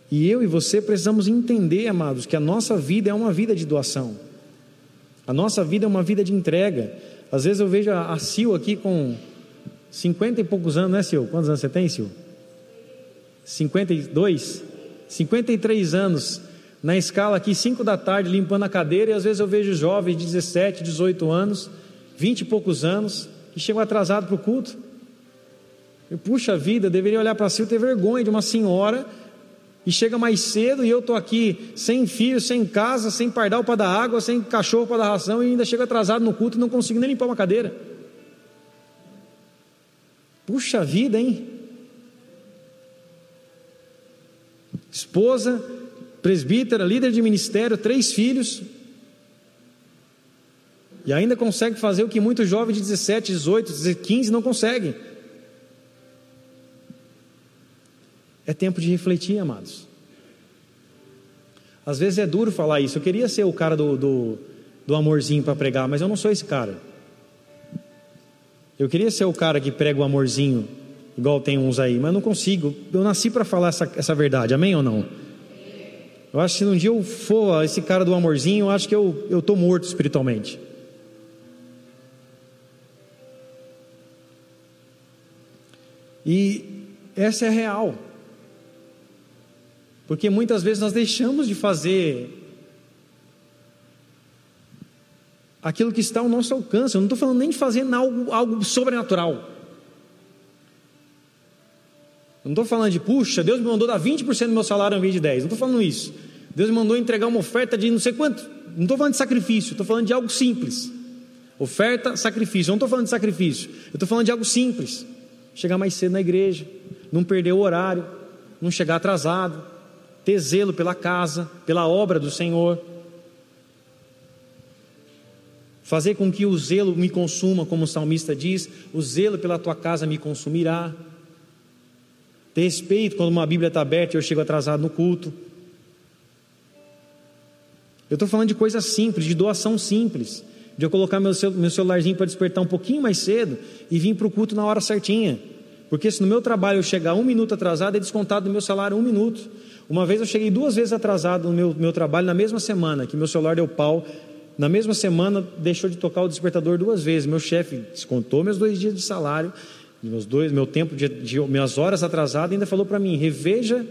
E eu e você precisamos entender, amados, que a nossa vida é uma vida de doação. A nossa vida é uma vida de entrega. Às vezes eu vejo a, Sil aqui com 50 e poucos anos, né, Sil? Quantos anos você tem, Sil? 52? 53 anos. Na escala aqui, 5 da tarde, limpando a cadeira, e às vezes eu vejo jovens de 17, 18 anos, 20 e poucos anos, que chegam atrasados para o culto. Eu, puxa vida, eu deveria olhar para si e ter vergonha de uma senhora e chega mais cedo e eu estou aqui sem filho, sem casa, sem pardal para dar água, sem cachorro para dar ração e ainda chego atrasado no culto e não consigo nem limpar uma cadeira. Puxa vida, hein? Esposa, presbítera, líder de ministério, três filhos, e ainda consegue fazer o que muitos jovens de 17, 18, 15 não conseguem. É tempo de refletir, amados. Às vezes é duro falar isso. Eu queria ser o cara do, do, do amorzinho para pregar, mas eu não sou esse cara. Eu queria ser o cara que prega o amorzinho, igual tem uns aí, mas não consigo. Eu nasci para falar essa, essa verdade, amém ou não? Eu acho que se um dia eu for esse cara do amorzinho, eu acho que eu estou morto espiritualmente. E essa é real. Porque muitas vezes nós deixamos de fazer aquilo que está ao nosso alcance. Eu não estou falando nem de fazer algo, algo sobrenatural. Eu não estou falando de, puxa, Deus me mandou dar 20% do meu salário ao invés de 10%. Não estou falando isso. Deus me mandou entregar uma oferta de não sei quanto. Não estou falando de sacrifício, estou falando de algo simples. Oferta, sacrifício. Eu não estou falando de sacrifício, eu estou falando de algo simples chegar mais cedo na igreja, não perder o horário, não chegar atrasado, ter zelo pela casa, pela obra do Senhor. Fazer com que o zelo me consuma, como o salmista diz: o zelo pela tua casa me consumirá. Ter respeito quando uma Bíblia está aberta e eu chego atrasado no culto. Eu estou falando de coisas simples, de doação simples de eu colocar meu, celularzinho para despertar um pouquinho mais cedo e vir para o culto na hora certinha. Porque se no meu trabalho eu chegar um minuto atrasado, é descontado do meu salário um minuto. Uma vez eu cheguei duas vezes atrasado no meu, meu trabalho na mesma semana, que meu celular deu pau. Na mesma semana deixou de tocar o despertador duas vezes. Meu chefe descontou meus dois dias de salário, meus dois, meu tempo de, de minhas horas atrasado, e ainda falou para mim: reveja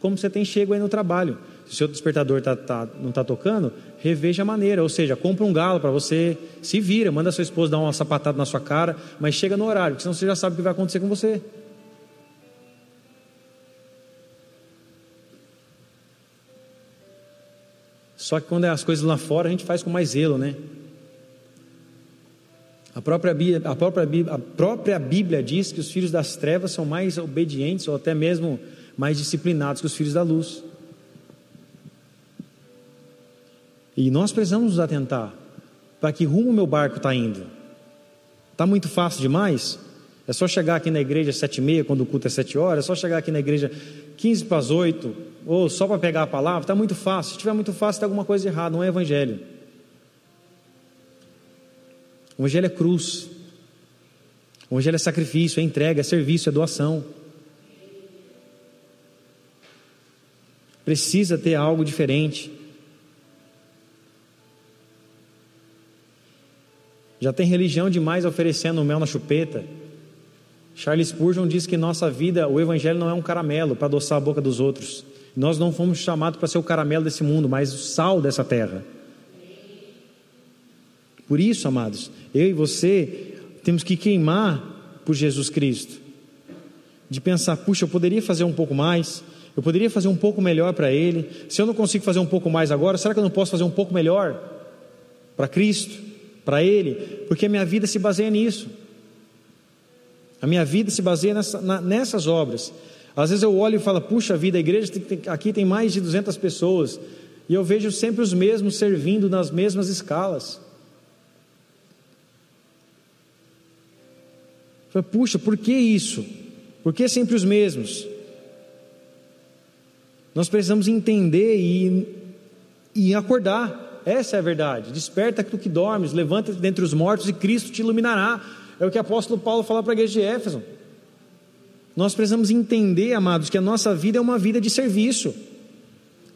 como você tem chego aí no trabalho. Se o seu despertador tá, tá, não está tocando, reveja a maneira. Ou seja, compra um galo para você, se vira, manda sua esposa dar uma sapatada na sua cara, mas chega no horário, porque senão você já sabe o que vai acontecer com você. Só que quando é as coisas lá fora, a gente faz com mais zelo, né? A própria, Bíblia, a, própria Bíblia, a própria Bíblia diz que os filhos das trevas são mais obedientes ou até mesmo mais disciplinados que os filhos da luz. E nós precisamos nos atentar para que rumo o meu barco está indo. Está muito fácil demais? É só chegar aqui na igreja às sete e meia, quando o culto é sete horas, é só chegar aqui na igreja quinze para as oito, ou só para pegar a palavra, está muito fácil. Se estiver muito fácil, tem alguma coisa errada, não é evangelho. O evangelho é cruz. O evangelho é sacrifício, é entrega, é serviço, é doação. Precisa ter algo diferente. Já tem religião demais oferecendo mel na chupeta. Charles Spurgeon diz que nossa vida, o evangelho não é um caramelo para adoçar a boca dos outros. Nós não fomos chamados para ser o caramelo desse mundo, mas o sal dessa terra. Por isso, amados, eu e você temos que queimar por Jesus Cristo. De pensar, puxa, eu poderia fazer um pouco mais, eu poderia fazer um pouco melhor para Ele. Se eu não consigo fazer um pouco mais agora, será que eu não posso fazer um pouco melhor para Cristo, para Ele? Porque a minha vida se baseia nisso. A minha vida se baseia nessa, na, nessas obras. Às vezes eu olho e falo, puxa vida, a igreja tem, aqui tem mais de 200 pessoas. E eu vejo sempre os mesmos servindo nas mesmas escalas. Puxa, por que isso? Por que sempre os mesmos? Nós precisamos entender e, e acordar. Essa é a verdade. Desperta tu que dormes, levanta-te dentre os mortos e Cristo te iluminará. É o que o apóstolo Paulo fala para a igreja de Éfeso. Nós precisamos entender, amados, que a nossa vida é uma vida de serviço.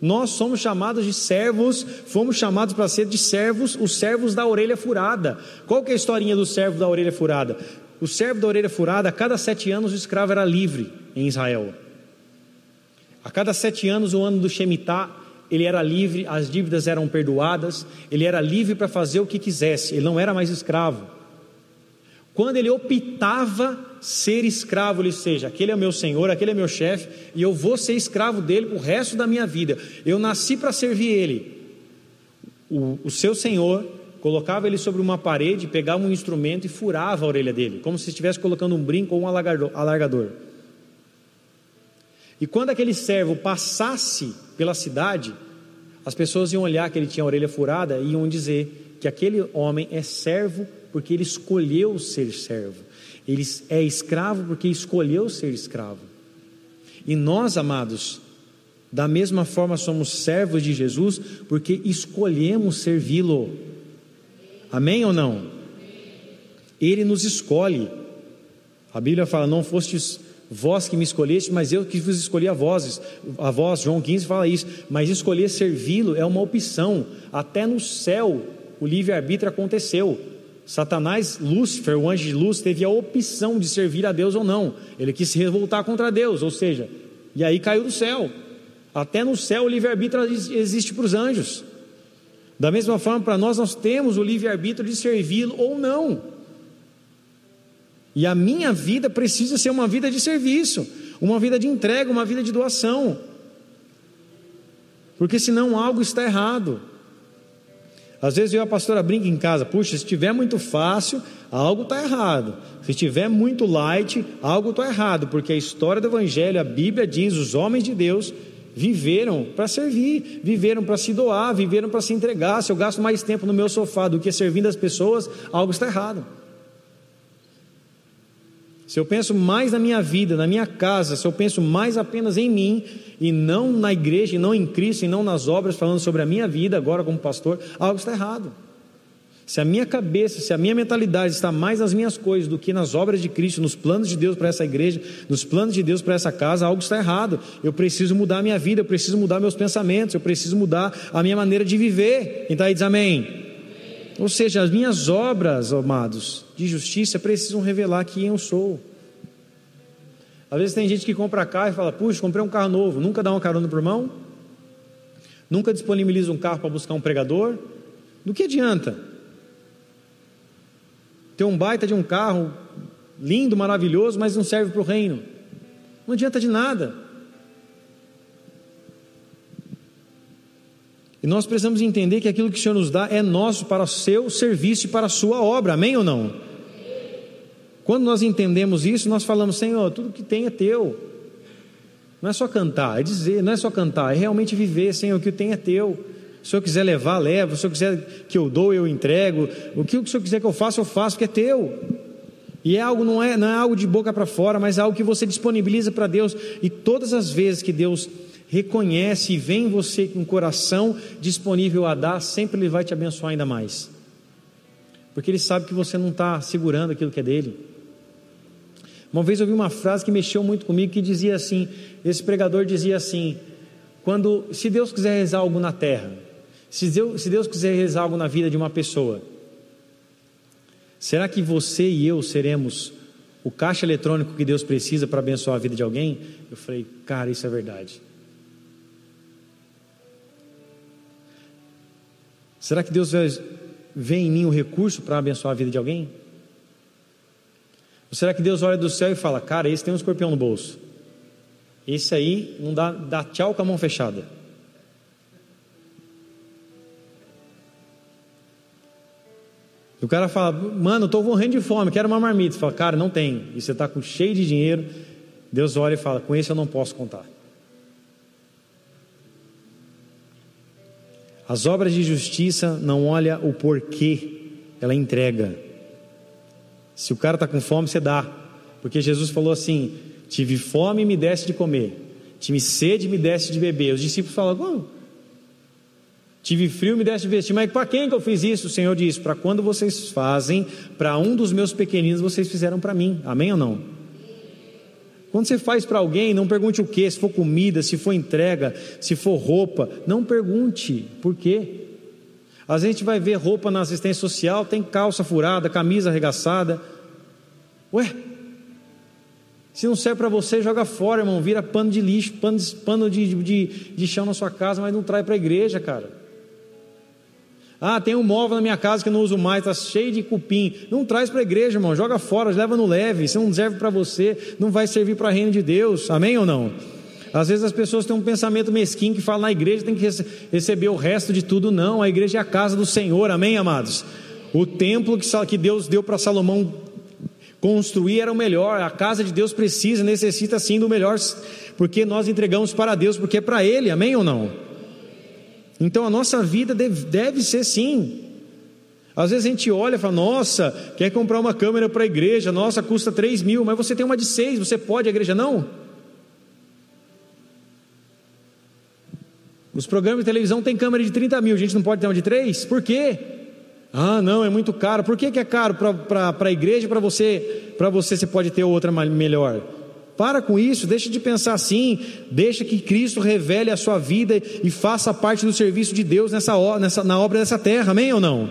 Nós somos chamados de servos, fomos chamados para ser de servos, os servos da orelha furada. Qual que é a historinha do servo da orelha furada? O servo da orelha furada, a cada sete anos o escravo era livre em Israel. A cada sete anos, o ano do Shemitah, ele era livre, as dívidas eram perdoadas, ele era livre para fazer o que quisesse, ele não era mais escravo. Quando ele optava ser escravo, ou seja, aquele é meu senhor, aquele é meu chefe, e eu vou ser escravo dele para o resto da minha vida. Eu nasci para servir ele. O, o, seu senhor colocava ele sobre uma parede, pegava um instrumento e furava a orelha dele, como se estivesse colocando um brinco ou um alargador. E quando aquele servo passasse pela cidade, as pessoas iam olhar que ele tinha a orelha furada e iam dizer que aquele homem é servo porque ele escolheu ser servo. Ele é escravo porque escolheu ser escravo. E nós, amados, da mesma forma somos servos de Jesus porque escolhemos servi-lo. Amém ou não? Ele nos escolhe. A Bíblia fala: Não fostes vós que me escolheste, mas eu que vos escolhi a vós. A vós, João 15 fala isso. Mas escolher servi-lo é uma opção. Até no céu o livre-arbítrio aconteceu. Satanás, Lúcifer, o anjo de luz, teve a opção de servir a Deus ou não. Ele quis se revoltar contra Deus, ou seja, e aí caiu do céu. Até no céu o livre-arbítrio existe para os anjos. Da mesma forma, para nós, nós temos o livre-arbítrio de servi-lo ou não. E a minha vida precisa ser uma vida de serviço, uma vida de entrega, uma vida de doação. Porque senão algo está errado. Às vezes eu e a pastora brinca em casa, puxa, se estiver muito fácil, algo está errado. Se estiver muito light, algo está errado, porque a história do Evangelho, a Bíblia diz, os homens de Deus viveram para servir, viveram para se doar, viveram para se entregar. Se eu gasto mais tempo no meu sofá do que servindo as pessoas, algo está errado. Se eu penso mais na minha vida, na minha casa, se eu penso mais apenas em mim e não na igreja, e não em Cristo, e não nas obras, falando sobre a minha vida agora como pastor, algo está errado. Se a minha cabeça, se a minha mentalidade está mais nas minhas coisas do que nas obras de Cristo, nos planos de Deus para essa igreja, nos planos de Deus para essa casa, algo está errado. Eu preciso mudar a minha vida, eu preciso mudar meus pensamentos, eu preciso mudar a minha maneira de viver. Está aí diz amém. Ou seja, as minhas obras, amados, de justiça precisam revelar quem eu sou. Às vezes tem gente que compra carro e fala: Puxa, comprei um carro novo, nunca dá uma carona para o irmão? nunca disponibiliza um carro para buscar um pregador, do que adianta? Ter um baita de um carro lindo, maravilhoso, mas não serve para o reino. Não adianta de nada. E nós precisamos entender que aquilo que o Senhor nos dá é nosso para o seu serviço e para a sua obra, amém ou não? Quando nós entendemos isso, nós falamos, Senhor, tudo que tem é teu. Não é só cantar, é dizer, não é só cantar, é realmente viver, Senhor, o que tem é teu. Se o Senhor quiser levar, leva. Se o Senhor quiser que eu dou, eu entrego. O que o Senhor quiser que eu faça, eu faço, porque é teu. E é algo, não é, não é algo de boca para fora, mas é algo que você disponibiliza para Deus. E todas as vezes que Deus reconhece e vê em você com um coração disponível a dar, sempre Ele vai te abençoar ainda mais. Porque Ele sabe que você não está segurando aquilo que é dele. Uma vez eu vi uma frase que mexeu muito comigo que dizia assim: esse pregador dizia assim, quando se Deus quiser rezar algo na terra, se Deus, se Deus quiser rezar algo na vida de uma pessoa, será que você e eu seremos o caixa eletrônico que Deus precisa para abençoar a vida de alguém? Eu falei, cara, isso é verdade. Será que Deus vê em mim o recurso para abençoar a vida de alguém? Ou será que Deus olha do céu e fala: Cara, esse tem um escorpião no bolso. Esse aí não dá, dá tchau com a mão fechada. O cara fala: Mano, estou morrendo de fome, quero uma marmita. Você fala: Cara, não tem. E você está cheio de dinheiro. Deus olha e fala: Com esse eu não posso contar. As obras de justiça não olha o porquê, ela entrega. Se o cara está com fome, você dá. Porque Jesus falou assim: tive fome e me desse de comer, tive sede e me desse de beber. Os discípulos falam: como? Tive frio e me desse de vestir. Mas para quem que eu fiz isso? O Senhor disse: para quando vocês fazem, para um dos meus pequeninos, vocês fizeram para mim. Amém ou não? Quando você faz para alguém, não pergunte o que, se for comida, se for entrega, se for roupa, não pergunte por quê. A gente vai ver roupa na assistência social, tem calça furada, camisa arregaçada. Ué, se não serve para você, joga fora, irmão, vira pano de lixo, pano, pano de, de, de chão na sua casa, mas não traz para a igreja, cara. Ah, tem um móvel na minha casa que eu não uso mais, está cheio de cupim. Não traz para a igreja, irmão, joga fora, leva no leve. Se não serve para você, não vai servir para o reino de Deus. Amém ou não? Às vezes as pessoas têm um pensamento mesquinho que fala na igreja tem que receber o resto de tudo. Não, a igreja é a casa do Senhor, amém, amados? O templo que Deus deu para Salomão construir era o melhor. A casa de Deus precisa, necessita sim do melhor, porque nós entregamos para Deus, porque é para Ele, amém ou não? Então a nossa vida deve, deve ser sim. Às vezes a gente olha e fala, nossa, quer comprar uma câmera para a igreja, nossa, custa 3 mil, mas você tem uma de 6, você pode, a igreja não? Os programas de televisão têm câmera de 30 mil, a gente não pode ter uma de 3? Por quê? Ah, não, é muito caro. Por que, que é caro para a igreja para você, para você você pode ter outra melhor? Para com isso, deixa de pensar assim, deixa que Cristo revele a sua vida e faça parte do serviço de Deus nessa, nessa, na obra dessa terra, amém ou não?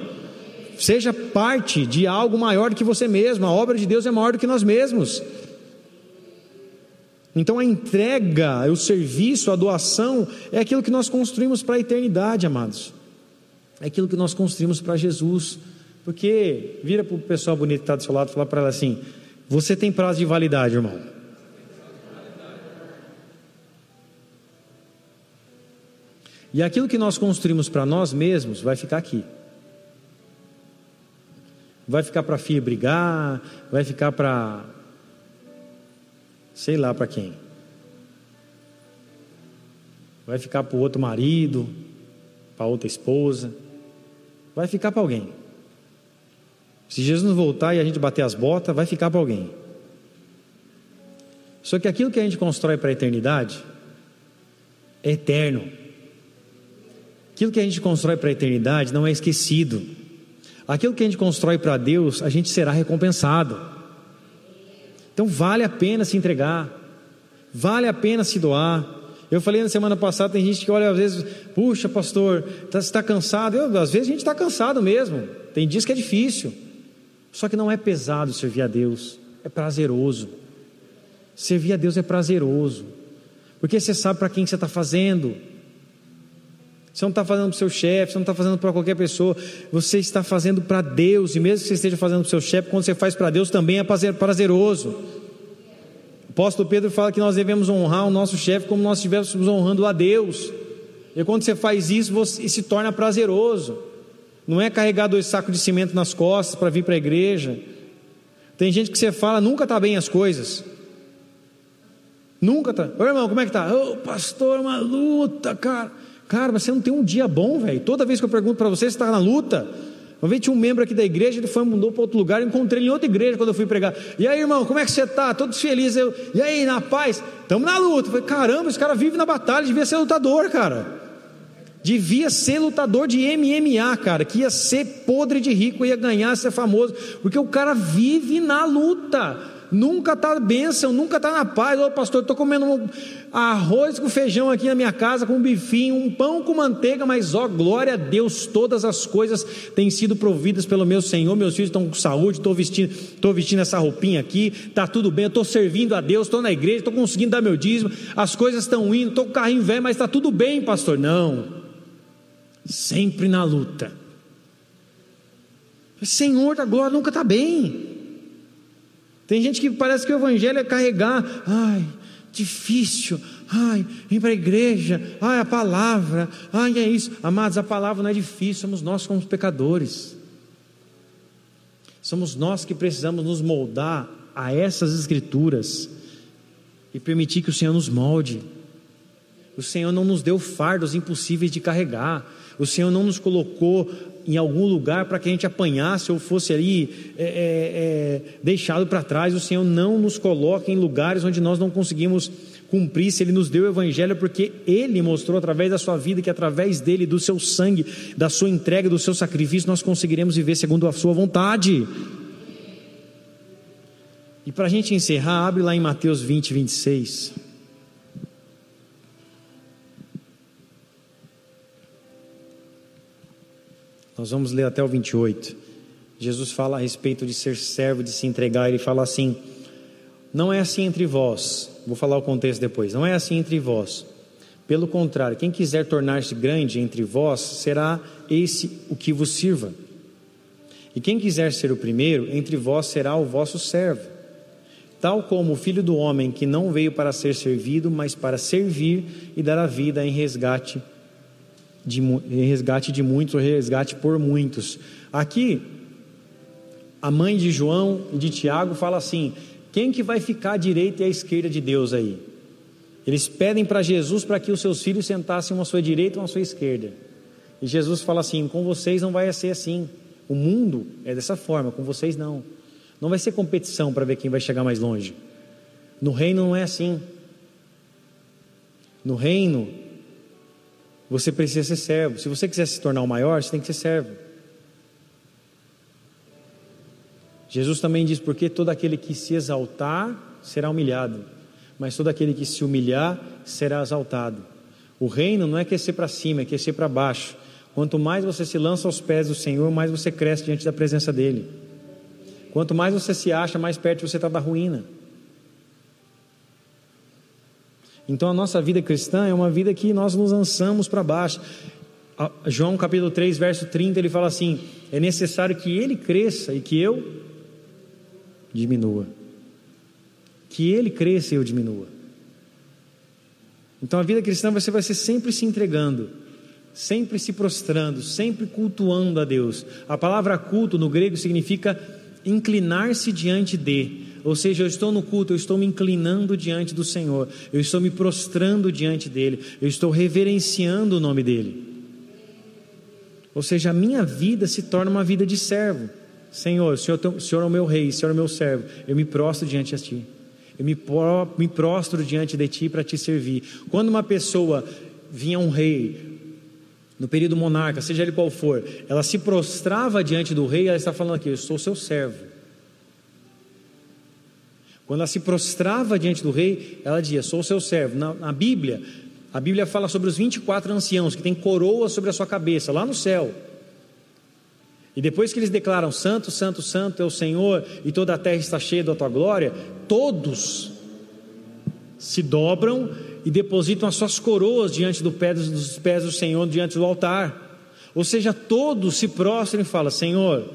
Seja parte de algo maior do que você mesmo, a obra de Deus é maior do que nós mesmos. Então a entrega, o serviço, a doação é aquilo que nós construímos para a eternidade, amados. É aquilo que nós construímos para Jesus. Porque vira para o pessoal bonito que está do seu lado e fala para ela assim: Você tem prazo de validade, irmão. E aquilo que nós construímos para nós mesmos vai ficar aqui. Vai ficar para a filha brigar, vai ficar para. sei lá para quem. Vai ficar para o outro marido, para outra esposa. Vai ficar para alguém. Se Jesus voltar e a gente bater as botas, vai ficar para alguém. Só que aquilo que a gente constrói para a eternidade é eterno. Aquilo que a gente constrói para a eternidade não é esquecido. Aquilo que a gente constrói para Deus, a gente será recompensado. Então vale a pena se entregar, vale a pena se doar. Eu falei na semana passada, tem gente que olha às vezes, puxa, pastor, tá, você está cansado? Eu, às vezes a gente está cansado mesmo. Tem dias que é difícil. Só que não é pesado servir a Deus, é prazeroso. Servir a Deus é prazeroso, porque você sabe para quem você está fazendo. Você não está fazendo para o seu chefe, você não está fazendo para qualquer pessoa, você está fazendo para Deus, e mesmo que você esteja fazendo para o seu chefe, quando você faz para Deus também é prazeroso. O apóstolo Pedro fala que nós devemos honrar o nosso chefe como nós estivéssemos honrando a Deus. E quando você faz isso, você se torna prazeroso. Não é carregar dois sacos de cimento nas costas para vir para a igreja. Tem gente que você fala, nunca está bem as coisas. Nunca está. Ô irmão, como é que está? Ô pastor, uma luta, cara. Cara, mas você não tem um dia bom, velho. Toda vez que eu pergunto para você, você está na luta. Uma vez tinha um membro aqui da igreja, ele foi, mudou para outro lugar, eu encontrei ele em outra igreja quando eu fui pregar. E aí, irmão, como é que você está? Todos felizes. Eu, e aí, na paz? Estamos na luta. Eu falei, caramba, esse cara vive na batalha, devia ser lutador, cara. Devia ser lutador de MMA, cara, que ia ser podre de rico, ia ganhar, ser famoso, porque o cara vive na luta nunca está bênção, nunca está na paz. Ô pastor, estou comendo um arroz com feijão aqui na minha casa, com um bifinho, um pão com manteiga, mas ó, glória a Deus, todas as coisas têm sido providas pelo meu Senhor. Meus filhos estão com saúde, estou vestindo, estou vestindo essa roupinha aqui, está tudo bem, estou servindo a Deus, estou na igreja, estou conseguindo dar meu dízimo, as coisas estão indo, estou com carrinho velho, mas está tudo bem, pastor. Não, sempre na luta. Senhor da glória nunca está bem. Tem gente que parece que o evangelho é carregar, ai, difícil, ai, vem para a igreja, ai, a palavra, ai, é isso. Amados, a palavra não é difícil, somos nós como pecadores. Somos nós que precisamos nos moldar a essas escrituras e permitir que o Senhor nos molde. O Senhor não nos deu fardos impossíveis de carregar. O Senhor não nos colocou em algum lugar para que a gente apanhasse ou fosse ali é, é, é, deixado para trás. O Senhor não nos coloca em lugares onde nós não conseguimos cumprir. Se Ele nos deu o Evangelho, porque Ele mostrou através da sua vida que através dele, do seu sangue, da sua entrega, do seu sacrifício, nós conseguiremos viver segundo a Sua vontade. E para a gente encerrar, abre lá em Mateus 20, 26. Nós vamos ler até o 28. Jesus fala a respeito de ser servo, de se entregar. Ele fala assim: Não é assim entre vós. Vou falar o contexto depois. Não é assim entre vós. Pelo contrário, quem quiser tornar-se grande entre vós, será esse o que vos sirva. E quem quiser ser o primeiro, entre vós será o vosso servo. Tal como o filho do homem que não veio para ser servido, mas para servir e dar a vida em resgate de resgate de muitos, ou resgate por muitos. Aqui, a mãe de João e de Tiago fala assim: quem que vai ficar à direita e à esquerda de Deus aí? Eles pedem para Jesus para que os seus filhos sentassem uma à sua direita e uma à sua esquerda. E Jesus fala assim: com vocês não vai ser assim. O mundo é dessa forma, com vocês não. Não vai ser competição para ver quem vai chegar mais longe. No reino não é assim. No reino, você precisa ser servo. Se você quiser se tornar o maior, você tem que ser servo. Jesus também diz: porque todo aquele que se exaltar será humilhado, mas todo aquele que se humilhar será exaltado. O reino não é aquecer para cima, é aquecer para baixo. Quanto mais você se lança aos pés do Senhor, mais você cresce diante da presença dEle. Quanto mais você se acha, mais perto você está da ruína. Então a nossa vida cristã é uma vida que nós nos lançamos para baixo. João capítulo 3, verso 30, ele fala assim: é necessário que ele cresça e que eu diminua. Que ele cresça e eu diminua. Então a vida cristã você vai ser sempre se entregando, sempre se prostrando, sempre cultuando a Deus. A palavra culto no grego significa inclinar-se diante de. Ou seja, eu estou no culto, eu estou me inclinando diante do Senhor, eu estou me prostrando diante dEle, eu estou reverenciando o nome dEle. Ou seja, a minha vida se torna uma vida de servo. Senhor, o Senhor, o Senhor é o meu rei, o Senhor é o meu servo, eu me prostro diante de Ti. Eu me, me prostro diante de Ti para Te servir. Quando uma pessoa vinha um rei, no período monarca, seja ele qual for, ela se prostrava diante do rei, ela está falando aqui: Eu sou seu servo. Quando ela se prostrava diante do rei, ela dizia: Sou seu servo. Na, na Bíblia, a Bíblia fala sobre os 24 anciãos que têm coroa sobre a sua cabeça, lá no céu. E depois que eles declaram: Santo, Santo, Santo é o Senhor, e toda a terra está cheia da tua glória, todos se dobram e depositam as suas coroas diante do pé dos pés do Senhor, diante do altar. Ou seja, todos se prostram e falam: Senhor,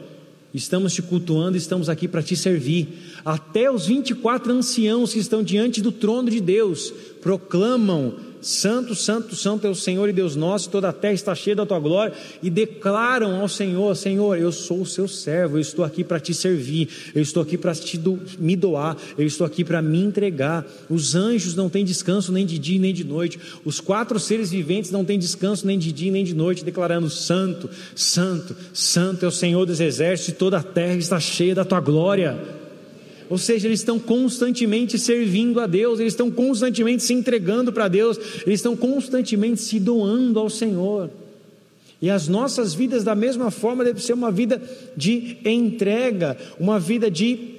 estamos te cultuando, estamos aqui para te servir. Até os 24 anciãos que estão diante do trono de Deus proclamam Santo, Santo, Santo é o Senhor e Deus nosso, toda a terra está cheia da tua glória, e declaram ao Senhor: Senhor, eu sou o seu servo, eu estou aqui para te servir, eu estou aqui para do, me doar, eu estou aqui para me entregar. Os anjos não têm descanso nem de dia nem de noite, os quatro seres viventes não têm descanso nem de dia nem de noite, declarando: Santo, Santo, Santo é o Senhor dos exércitos, e toda a terra está cheia da tua glória. Ou seja, eles estão constantemente servindo a Deus, eles estão constantemente se entregando para Deus, eles estão constantemente se doando ao Senhor. E as nossas vidas, da mesma forma, deve ser uma vida de entrega, uma vida de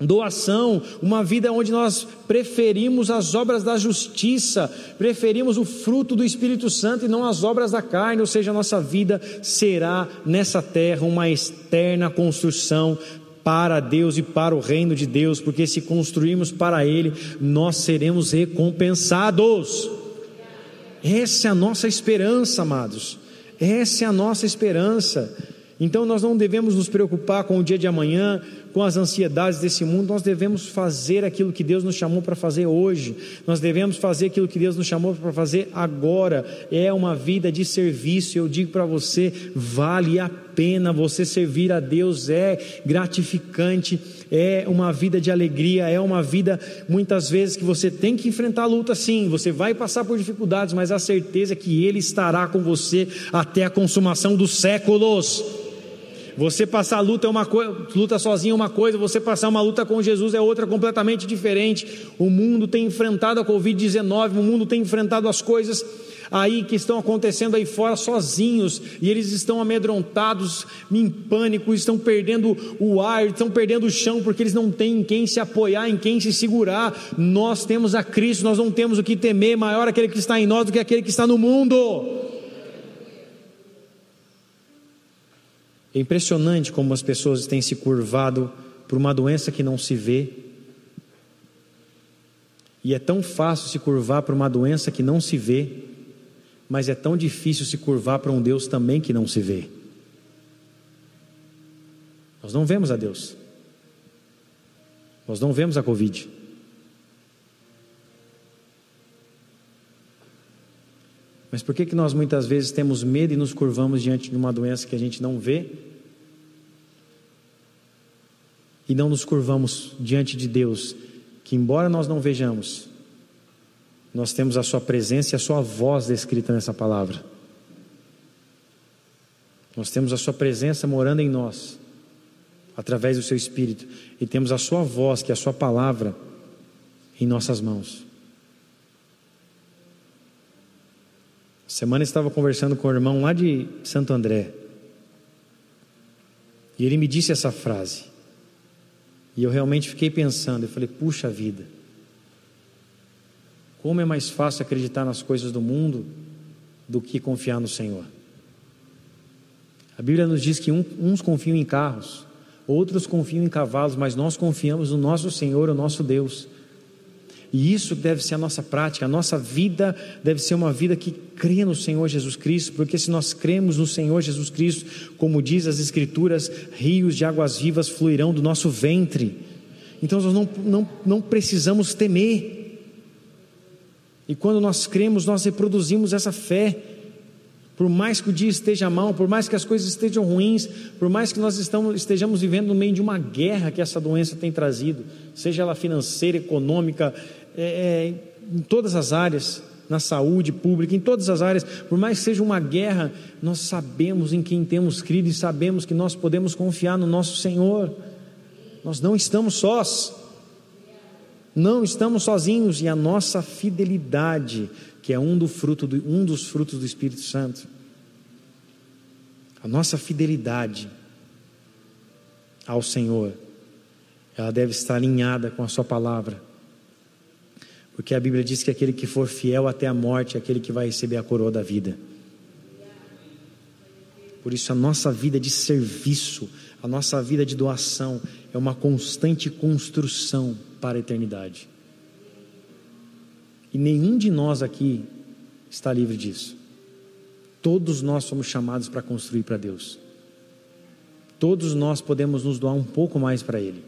doação, uma vida onde nós preferimos as obras da justiça, preferimos o fruto do Espírito Santo e não as obras da carne, ou seja, a nossa vida será nessa terra uma externa construção para Deus e para o reino de Deus, porque se construirmos para Ele, nós seremos recompensados. Essa é a nossa esperança, amados. Essa é a nossa esperança. Então nós não devemos nos preocupar com o dia de amanhã, com as ansiedades desse mundo, nós devemos fazer aquilo que Deus nos chamou para fazer hoje, nós devemos fazer aquilo que Deus nos chamou para fazer agora, é uma vida de serviço. Eu digo para você, vale a pena você servir a Deus, é gratificante, é uma vida de alegria, é uma vida muitas vezes que você tem que enfrentar a luta sim, você vai passar por dificuldades, mas a certeza é que Ele estará com você até a consumação dos séculos. Você passar a luta é uma coisa, luta sozinho é uma coisa, você passar uma luta com Jesus é outra completamente diferente. O mundo tem enfrentado a Covid-19, o mundo tem enfrentado as coisas aí que estão acontecendo aí fora sozinhos, e eles estão amedrontados, em pânico, estão perdendo o ar, estão perdendo o chão, porque eles não têm em quem se apoiar, em quem se segurar. Nós temos a Cristo, nós não temos o que temer, maior aquele que está em nós do que aquele que está no mundo. É impressionante como as pessoas têm se curvado por uma doença que não se vê. E é tão fácil se curvar para uma doença que não se vê, mas é tão difícil se curvar para um Deus também que não se vê. Nós não vemos a Deus. Nós não vemos a Covid. Mas por que, que nós muitas vezes temos medo e nos curvamos diante de uma doença que a gente não vê? E não nos curvamos diante de Deus, que embora nós não vejamos, nós temos a Sua presença e a Sua voz descrita nessa palavra. Nós temos a Sua presença morando em nós, através do Seu Espírito, e temos a Sua voz, que é a Sua palavra, em nossas mãos. Semana estava conversando com o irmão lá de Santo André. E ele me disse essa frase. E eu realmente fiquei pensando, eu falei: "Puxa vida. Como é mais fácil acreditar nas coisas do mundo do que confiar no Senhor?" A Bíblia nos diz que uns confiam em carros, outros confiam em cavalos, mas nós confiamos no nosso Senhor, o nosso Deus. E isso deve ser a nossa prática, a nossa vida deve ser uma vida que crê no Senhor Jesus Cristo, porque se nós cremos no Senhor Jesus Cristo, como diz as Escrituras, rios de águas vivas fluirão do nosso ventre. Então nós não, não, não precisamos temer. E quando nós cremos, nós reproduzimos essa fé. Por mais que o dia esteja mal, por mais que as coisas estejam ruins, por mais que nós estamos, estejamos vivendo no meio de uma guerra que essa doença tem trazido, seja ela financeira, econômica, é, é, em todas as áreas, na saúde pública, em todas as áreas, por mais que seja uma guerra, nós sabemos em quem temos crido e sabemos que nós podemos confiar no nosso Senhor. Nós não estamos sós, não estamos sozinhos, e a nossa fidelidade, que é um, do fruto do, um dos frutos do Espírito Santo, a nossa fidelidade ao Senhor, ela deve estar alinhada com a Sua palavra porque a Bíblia diz que aquele que for fiel até a morte é aquele que vai receber a coroa da vida. Por isso, a nossa vida de serviço, a nossa vida de doação é uma constante construção para a eternidade. E nenhum de nós aqui está livre disso. Todos nós somos chamados para construir para Deus. Todos nós podemos nos doar um pouco mais para Ele.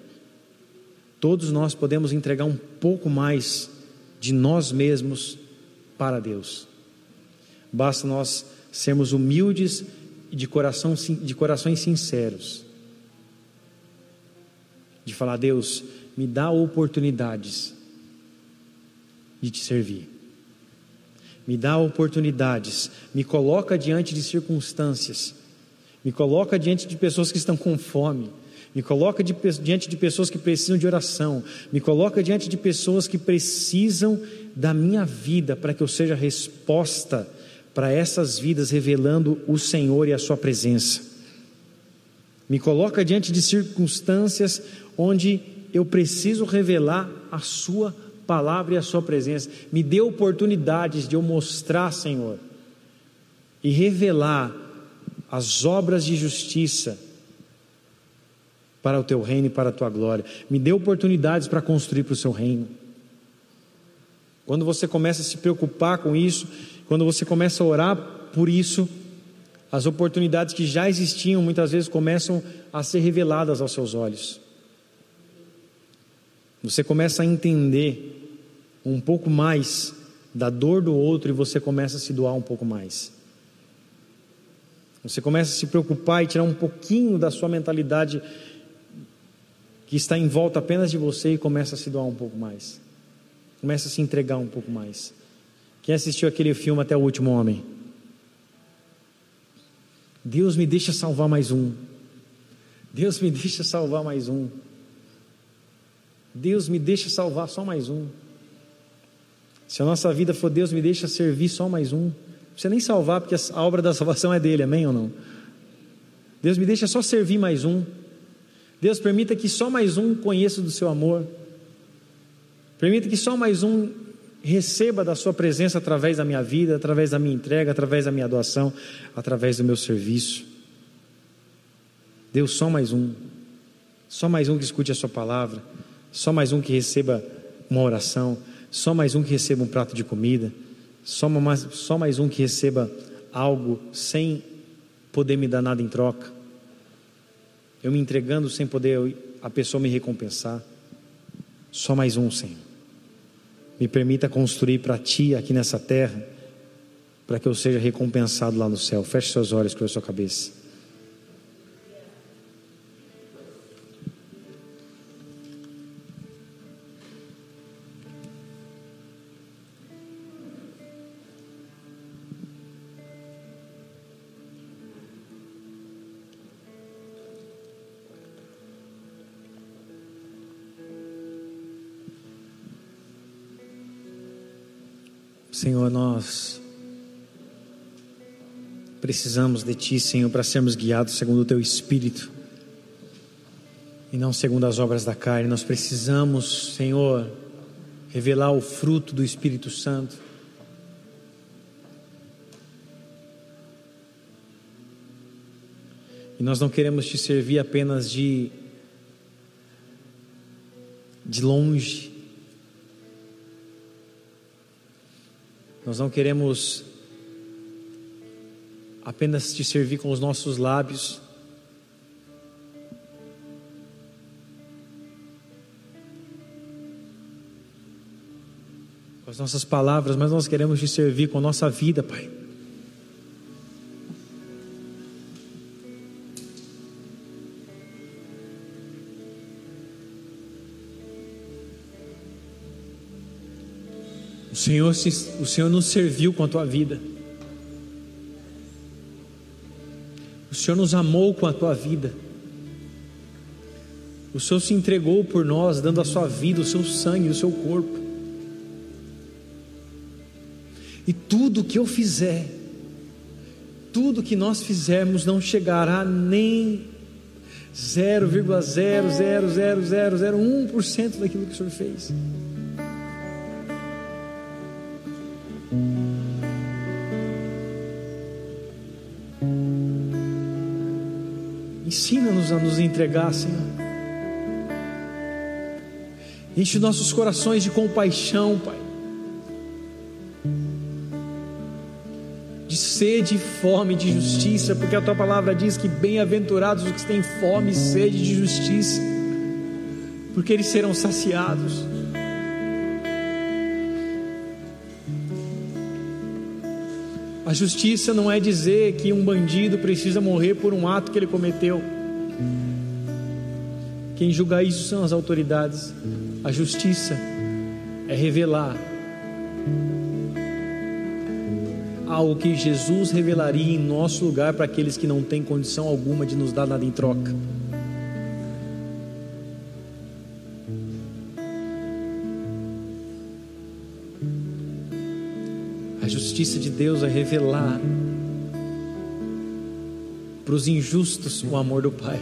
Todos nós podemos entregar um pouco mais de nós mesmos para Deus. Basta nós sermos humildes e de, coração, de corações sinceros. De falar, Deus, me dá oportunidades de te servir. Me dá oportunidades, me coloca diante de circunstâncias, me coloca diante de pessoas que estão com fome, me coloca diante de pessoas que precisam de oração, me coloca diante de pessoas que precisam da minha vida para que eu seja resposta para essas vidas, revelando o Senhor e a Sua presença. Me coloca diante de circunstâncias onde eu preciso revelar a Sua palavra e a Sua presença. Me dê oportunidades de eu mostrar, Senhor, e revelar as obras de justiça para o Teu reino e para a Tua glória. Me dê oportunidades para construir para o Seu reino. Quando você começa a se preocupar com isso, quando você começa a orar por isso, as oportunidades que já existiam muitas vezes começam a ser reveladas aos seus olhos. Você começa a entender um pouco mais da dor do outro e você começa a se doar um pouco mais. Você começa a se preocupar e tirar um pouquinho da sua mentalidade que está em volta apenas de você e começa a se doar um pouco mais. Começa a se entregar um pouco mais. Quem assistiu aquele filme Até o Último Homem? Deus me deixa salvar mais um. Deus me deixa salvar mais um. Deus me deixa salvar só mais um. Se a nossa vida for Deus me deixa servir só mais um. Não precisa nem salvar, porque a obra da salvação é dele, amém ou não? Deus me deixa só servir mais um. Deus permita que só mais um conheça do seu amor. Permita que só mais um receba da sua presença através da minha vida, através da minha entrega, através da minha doação, através do meu serviço. Deus, só mais um. Só mais um que escute a sua palavra. Só mais um que receba uma oração, só mais um que receba um prato de comida, só mais, só mais um que receba algo sem poder me dar nada em troca. Eu me entregando sem poder a pessoa me recompensar. Só mais um, Senhor. Me permita construir para Ti aqui nessa terra, para que eu seja recompensado lá no céu. Feche seus olhos, com a sua cabeça. Senhor, nós precisamos de Ti, Senhor, para sermos guiados segundo o Teu Espírito e não segundo as obras da carne. Nós precisamos, Senhor, revelar o fruto do Espírito Santo. E nós não queremos te servir apenas de de longe, Nós não queremos apenas te servir com os nossos lábios, com as nossas palavras, mas nós queremos te servir com a nossa vida, Pai. Senhor, o Senhor nos serviu com a tua vida. O Senhor nos amou com a tua vida. O Senhor se entregou por nós, dando a sua vida, o seu sangue, o seu corpo. E tudo que eu fizer, tudo que nós fizermos não chegará nem 0,00001% daquilo que o Senhor fez. a nos entregar, Senhor. Enche nossos corações de compaixão, Pai. De sede e fome de justiça, porque a tua palavra diz que bem-aventurados os que têm fome e sede de justiça, porque eles serão saciados. A justiça não é dizer que um bandido precisa morrer por um ato que ele cometeu. Quem julga isso são as autoridades. A justiça é revelar algo que Jesus revelaria em nosso lugar para aqueles que não têm condição alguma de nos dar nada em troca. A justiça de Deus é revelar para os injustos o amor do Pai.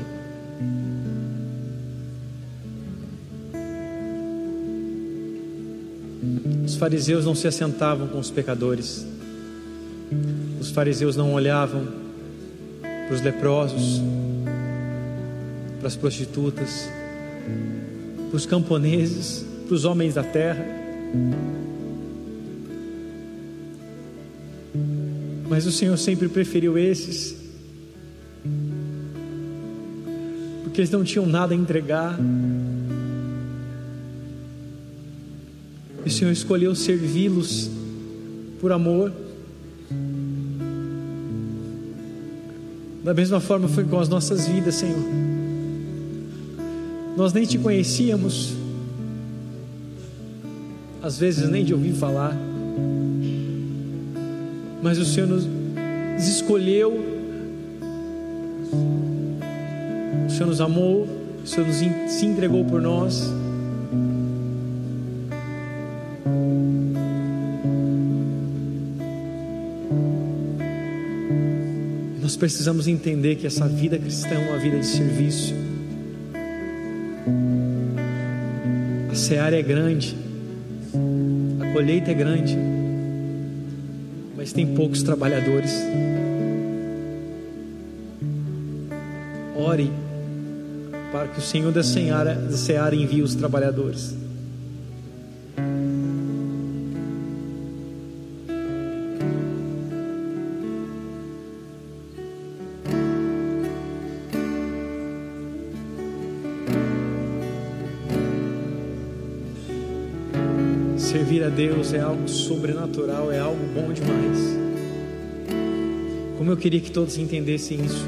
Fariseus não se assentavam com os pecadores. Os fariseus não olhavam para os leprosos, para as prostitutas, para os camponeses, para os homens da terra. Mas o Senhor sempre preferiu esses, porque eles não tinham nada a entregar. O Senhor escolheu servi-los por amor. Da mesma forma foi com as nossas vidas, Senhor. Nós nem te conhecíamos, às vezes nem de ouvir falar, mas o Senhor nos escolheu, o Senhor nos amou, o Senhor nos se entregou por nós. Precisamos entender que essa vida cristã é uma vida de serviço. A seara é grande, a colheita é grande, mas tem poucos trabalhadores. Ore para que o Senhor da seara, da seara envie os trabalhadores. Sobrenatural, é algo bom demais. Como eu queria que todos entendessem isso.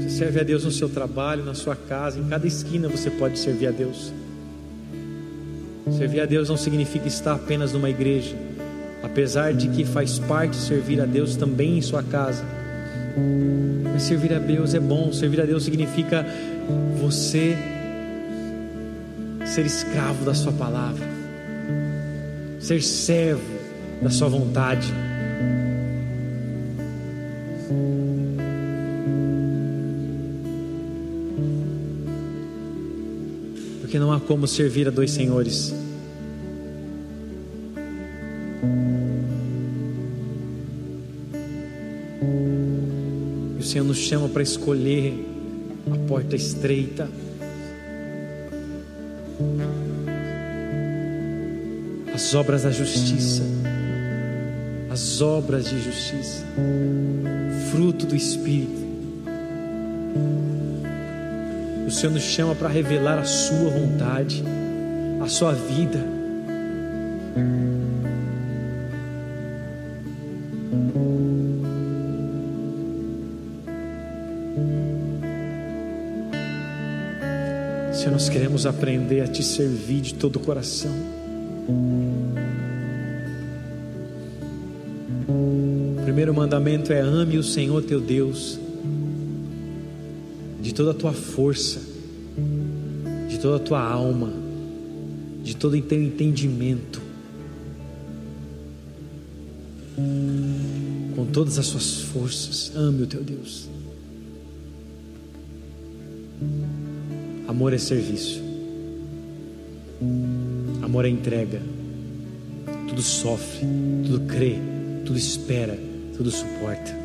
Você serve a Deus no seu trabalho, na sua casa, em cada esquina você pode servir a Deus. Servir a Deus não significa estar apenas numa igreja, apesar de que faz parte servir a Deus também em sua casa mas servir a Deus é bom, servir a Deus significa você ser escravo da Sua palavra, ser servo da Sua vontade. Porque não há como servir a dois senhores. Chama para escolher a porta estreita. As obras da justiça, as obras de justiça, fruto do Espírito. O Senhor nos chama para revelar a Sua vontade, a Sua vida. Queremos aprender a te servir de todo o coração. O primeiro mandamento é: ame o Senhor teu Deus de toda a tua força, de toda a tua alma, de todo o teu entendimento, com todas as suas forças. Ame o teu Deus. Amor é serviço. Amor é entrega. Tudo sofre, tudo crê, tudo espera, tudo suporta.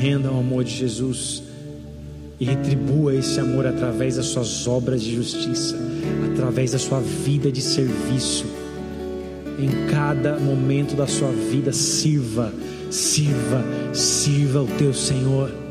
renda ao amor de Jesus e retribua esse amor através das suas obras de justiça, através da sua vida de serviço. Em cada momento da sua vida, sirva, sirva, sirva o teu Senhor